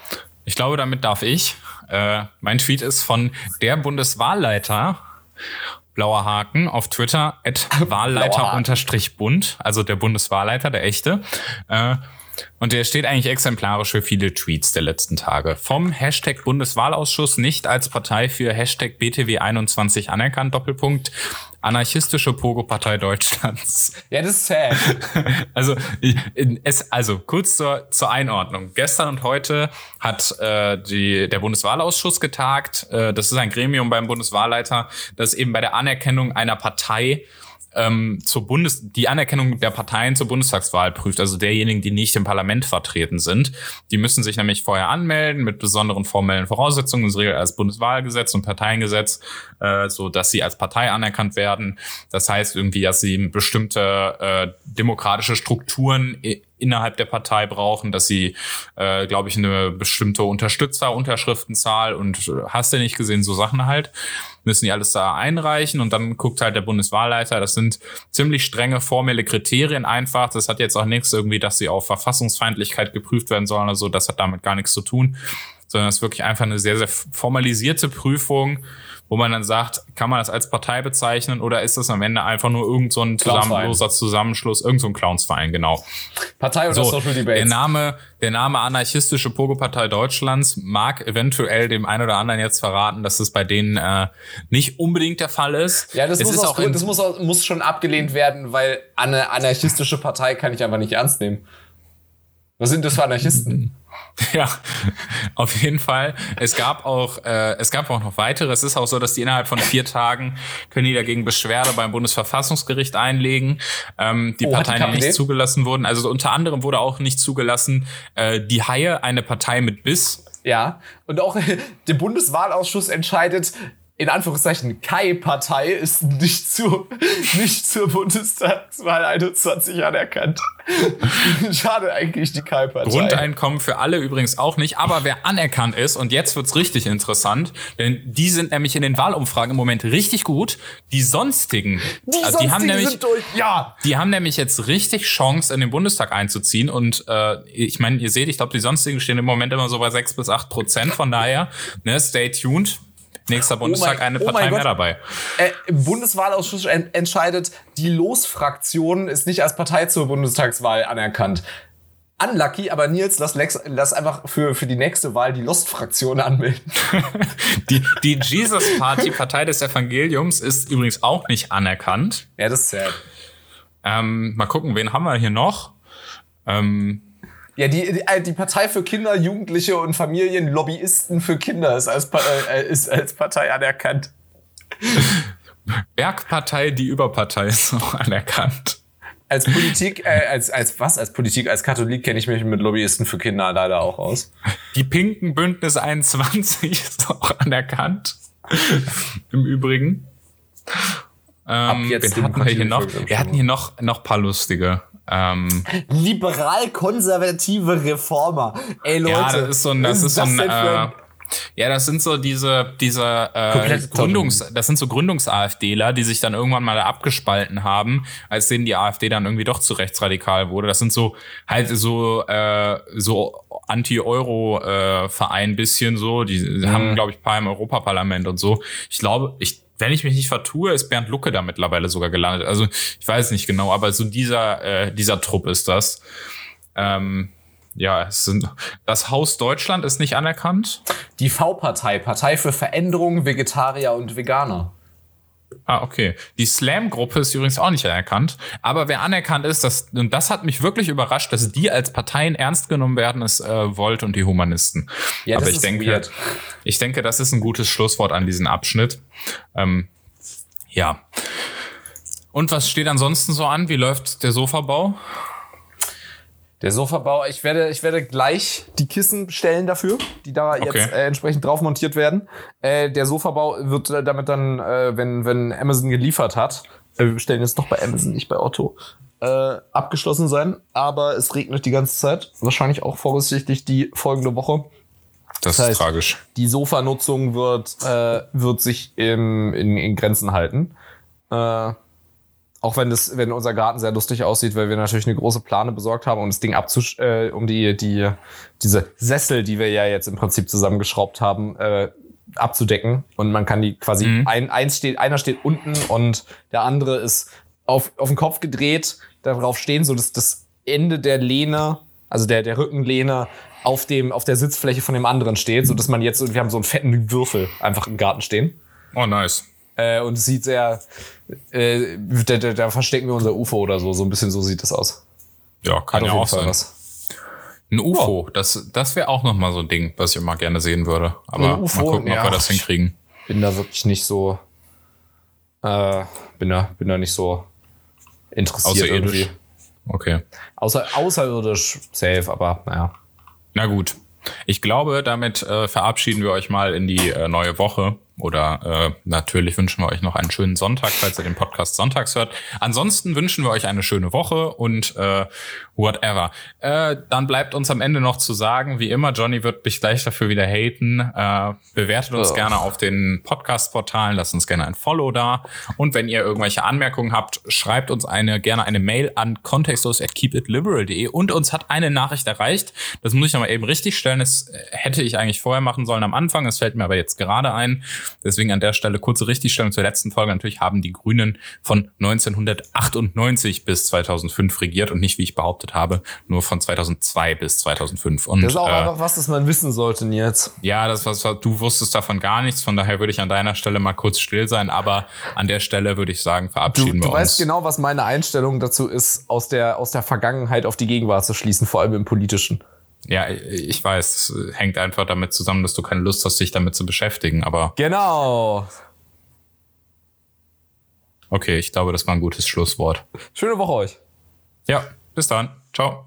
Ich glaube, damit darf ich. Äh, mein Tweet ist von der Bundeswahlleiter, blauer Haken, auf Twitter, at (laughs) Wahlleiter-Bund, also der Bundeswahlleiter, der echte. Äh, und der steht eigentlich exemplarisch für viele Tweets der letzten Tage. Vom Hashtag Bundeswahlausschuss nicht als Partei für Hashtag BTW21 anerkannt, Doppelpunkt, anarchistische Pogo-Partei Deutschlands. (laughs) Ja, das ist sad. (laughs) Also, es, also kurz zur, zur Einordnung. Gestern und heute hat äh, die, der Bundeswahlausschuss getagt. Äh, das ist ein Gremium beim Bundeswahlleiter, das eben bei der Anerkennung einer Partei ähm, zur Bundes die Anerkennung der Parteien zur Bundestagswahl prüft, also derjenigen, die nicht im Parlament vertreten sind. Die müssen sich nämlich vorher anmelden mit besonderen formellen Voraussetzungen, das regelt als Bundeswahlgesetz und Parteiengesetz, äh, so dass sie als Partei anerkannt werden. Das heißt irgendwie, dass sie bestimmte äh, demokratische Strukturen innerhalb der Partei brauchen, dass sie, äh, glaube ich, eine bestimmte Unterstützer-Unterschriftenzahl und äh, hast du nicht gesehen, so Sachen halt, müssen die alles da einreichen und dann guckt halt der Bundeswahlleiter, das sind ziemlich strenge formelle Kriterien einfach, das hat jetzt auch nichts irgendwie, dass sie auf Verfassungsfeindlichkeit geprüft werden sollen oder so, das hat damit gar nichts zu tun, sondern es ist wirklich einfach eine sehr, sehr formalisierte Prüfung, wo man dann sagt, kann man das als Partei bezeichnen oder ist das am Ende einfach nur irgend so ein zusammenloser Zusammenschluss, irgend so ein Clownsverein, genau. Partei oder so, Social Debates. Der Name, der Name anarchistische Pogo-Partei Deutschlands mag eventuell dem einen oder anderen jetzt verraten, dass es bei denen äh, nicht unbedingt der Fall ist. Ja, das, es muss, auch, das muss, muss schon abgelehnt werden, weil eine anarchistische Partei kann ich einfach nicht ernst nehmen. Was sind das für Anarchisten? (laughs) Ja, auf jeden Fall. Es gab auch, äh, es gab auch noch weitere. Es ist auch so, dass die innerhalb von vier Tagen können die dagegen Beschwerde beim Bundesverfassungsgericht einlegen. Ähm, die oh, Parteien, die, nicht zugelassen wurden. Also unter anderem wurde auch nicht zugelassen, äh, die Haie, eine Partei mit Biss. Ja, und auch (laughs) der Bundeswahlausschuss entscheidet, in Anführungszeichen Kai-Partei ist nicht, zu, nicht zur Bundestagswahl 21 anerkannt. (laughs) Schade eigentlich die Kai-Partei. Grundeinkommen für alle übrigens auch nicht, aber wer anerkannt ist, und jetzt wird's richtig interessant, denn die sind nämlich in den Wahlumfragen im Moment richtig gut. Die sonstigen, die, also die haben nämlich, durch, ja. die haben nämlich jetzt richtig Chance, in den Bundestag einzuziehen. Und äh, ich meine, ihr seht, ich glaube, die sonstigen stehen im Moment immer so bei sechs bis acht Prozent. Von daher, ne, stay tuned Nächster oh Bundestag oh mein, eine Partei oh mehr dabei. Äh, Bundeswahlausschuss en entscheidet, die Losfraktion ist nicht als Partei zur Bundestagswahl anerkannt. Unlucky, aber Nils, lass, Lex, lass einfach für, für die nächste Wahl die Lost-Fraktion anmelden. (laughs) die, die Jesus Party, Partei des Evangeliums, ist übrigens auch nicht anerkannt. Ja, das ist sad. Ähm, mal gucken, wen haben wir hier noch? Ähm, ja, die, die, äh, die Partei für Kinder, Jugendliche und Familien, Lobbyisten für Kinder ist als, äh, ist als Partei anerkannt. Bergpartei, die Überpartei ist (laughs) auch anerkannt. Als Politik, äh, als, als was? Als Politik, als Katholik kenne ich mich mit Lobbyisten für Kinder leider auch aus. Die Pinken Bündnis 21 (laughs) ist auch anerkannt. Im Übrigen. Ähm, jetzt wen hatten wir hier noch? Wir hatten hier noch, noch paar lustige. Ähm, Liberal-konservative Reformer. Ey, Leute. ja, das ist so ein, das ist so ein, äh, ja, das sind so diese, diese äh, Gründungs, das sind so Gründungs-AfDler, die sich dann irgendwann mal abgespalten haben, als denen die AfD dann irgendwie doch zu rechtsradikal wurde. Das sind so halt so äh, so Anti-Euro-Verein bisschen so. Die haben, glaube ich, ein paar im Europaparlament und so. Ich glaube, ich wenn ich mich nicht vertue, ist Bernd Lucke da mittlerweile sogar gelandet. Also ich weiß nicht genau, aber so dieser äh, dieser Trupp ist das. Ähm, ja, es sind, das Haus Deutschland ist nicht anerkannt. Die V-Partei, Partei für Veränderung, Vegetarier und Veganer. Ah, okay. Die Slam-Gruppe ist übrigens auch nicht anerkannt. Aber wer anerkannt ist, das, und das hat mich wirklich überrascht, dass die als Parteien ernst genommen werden, ist äh, Volt und die Humanisten. Ja, das Aber ich ist denke, weird. ich denke, das ist ein gutes Schlusswort an diesen Abschnitt. Ähm, ja. Und was steht ansonsten so an? Wie läuft der Sofabau? Der Sofabau, ich werde, ich werde gleich die Kissen bestellen dafür, die da Okay. jetzt äh, entsprechend drauf montiert werden. Äh, der Sofabau wird äh, damit dann, äh, wenn, wenn Amazon geliefert hat, äh, wir bestellen jetzt doch bei Amazon, nicht bei Otto, äh, abgeschlossen sein. Aber es regnet die ganze Zeit. Wahrscheinlich auch voraussichtlich die folgende Woche. Das, Das heißt- ist tragisch. Die Sofanutzung wird, äh, wird sich im, in, in Grenzen halten. Äh, auch wenn das, wenn unser Garten sehr lustig aussieht, weil wir natürlich eine große Plane besorgt haben, um das Ding abzusch, äh, um die, die, diese Sessel, die wir ja jetzt im Prinzip zusammengeschraubt haben, äh, abzudecken. Und man kann die quasi, Mhm. ein, eins steht, einer steht unten und der andere ist auf, auf den Kopf gedreht, darauf stehen, so dass das Ende der Lehne, also der, der Rückenlehne, auf dem, auf der Sitzfläche von dem anderen steht, so dass man jetzt, wir haben so einen fetten Würfel einfach im Garten stehen. Oh, nice. Äh, und es sieht sehr, äh, da, da, da verstecken wir unser UFO oder so. So ein bisschen so sieht das aus. Ja, Hat kann auf ja auch Fall sein. was. Ein UFO, das, das wäre auch noch mal so ein Ding, was ich immer gerne sehen würde. Aber Ein UFO, mal gucken, ob ja. wir das hinkriegen. Bin da wirklich nicht so, äh, bin da, bin da nicht so interessiert irgendwie. Okay. Außer, außerirdisch safe, aber naja. Na gut. Ich glaube, damit äh, verabschieden wir euch mal in die äh, neue Woche. Oder äh, natürlich wünschen wir euch noch einen schönen Sonntag, falls ihr den Podcast sonntags hört. Ansonsten wünschen wir euch eine schöne Woche und äh, whatever. Äh, dann bleibt uns am Ende noch zu sagen, wie immer, Johnny wird mich gleich dafür wieder haten. Äh, bewertet uns Oh. gerne auf den Podcast-Portalen, lasst uns gerne ein Follow da. Und wenn ihr irgendwelche Anmerkungen habt, schreibt uns eine gerne eine Mail an contextlos at keepitliberal.de. Und uns hat eine Nachricht erreicht. Das muss ich nochmal eben richtig stellen. Das äh, hätte ich eigentlich vorher machen sollen am Anfang. Es fällt mir aber jetzt gerade ein. Deswegen an der Stelle kurze Richtigstellung zur letzten Folge. Natürlich haben die Grünen von 1998 bis 2005 regiert und nicht, wie ich behauptet habe, nur von 2002 bis 2005. Und Das ist auch äh, einfach was, das man wissen sollte, Nils. ja, das was du wusstest davon gar nichts. Von daher würde ich an deiner Stelle mal kurz still sein. Aber an der Stelle würde ich sagen, Du, verabschieden du wir weißt uns. genau, was meine Einstellung dazu ist, aus der, aus der Vergangenheit auf die Gegenwart zu schließen, vor allem im Politischen. Ja, ich weiß. Es hängt einfach damit zusammen, dass du keine Lust hast, dich damit zu beschäftigen. Aber Genau. okay, ich glaube, das war ein gutes Schlusswort. Schöne Woche euch. Ja, bis dann. Ciao.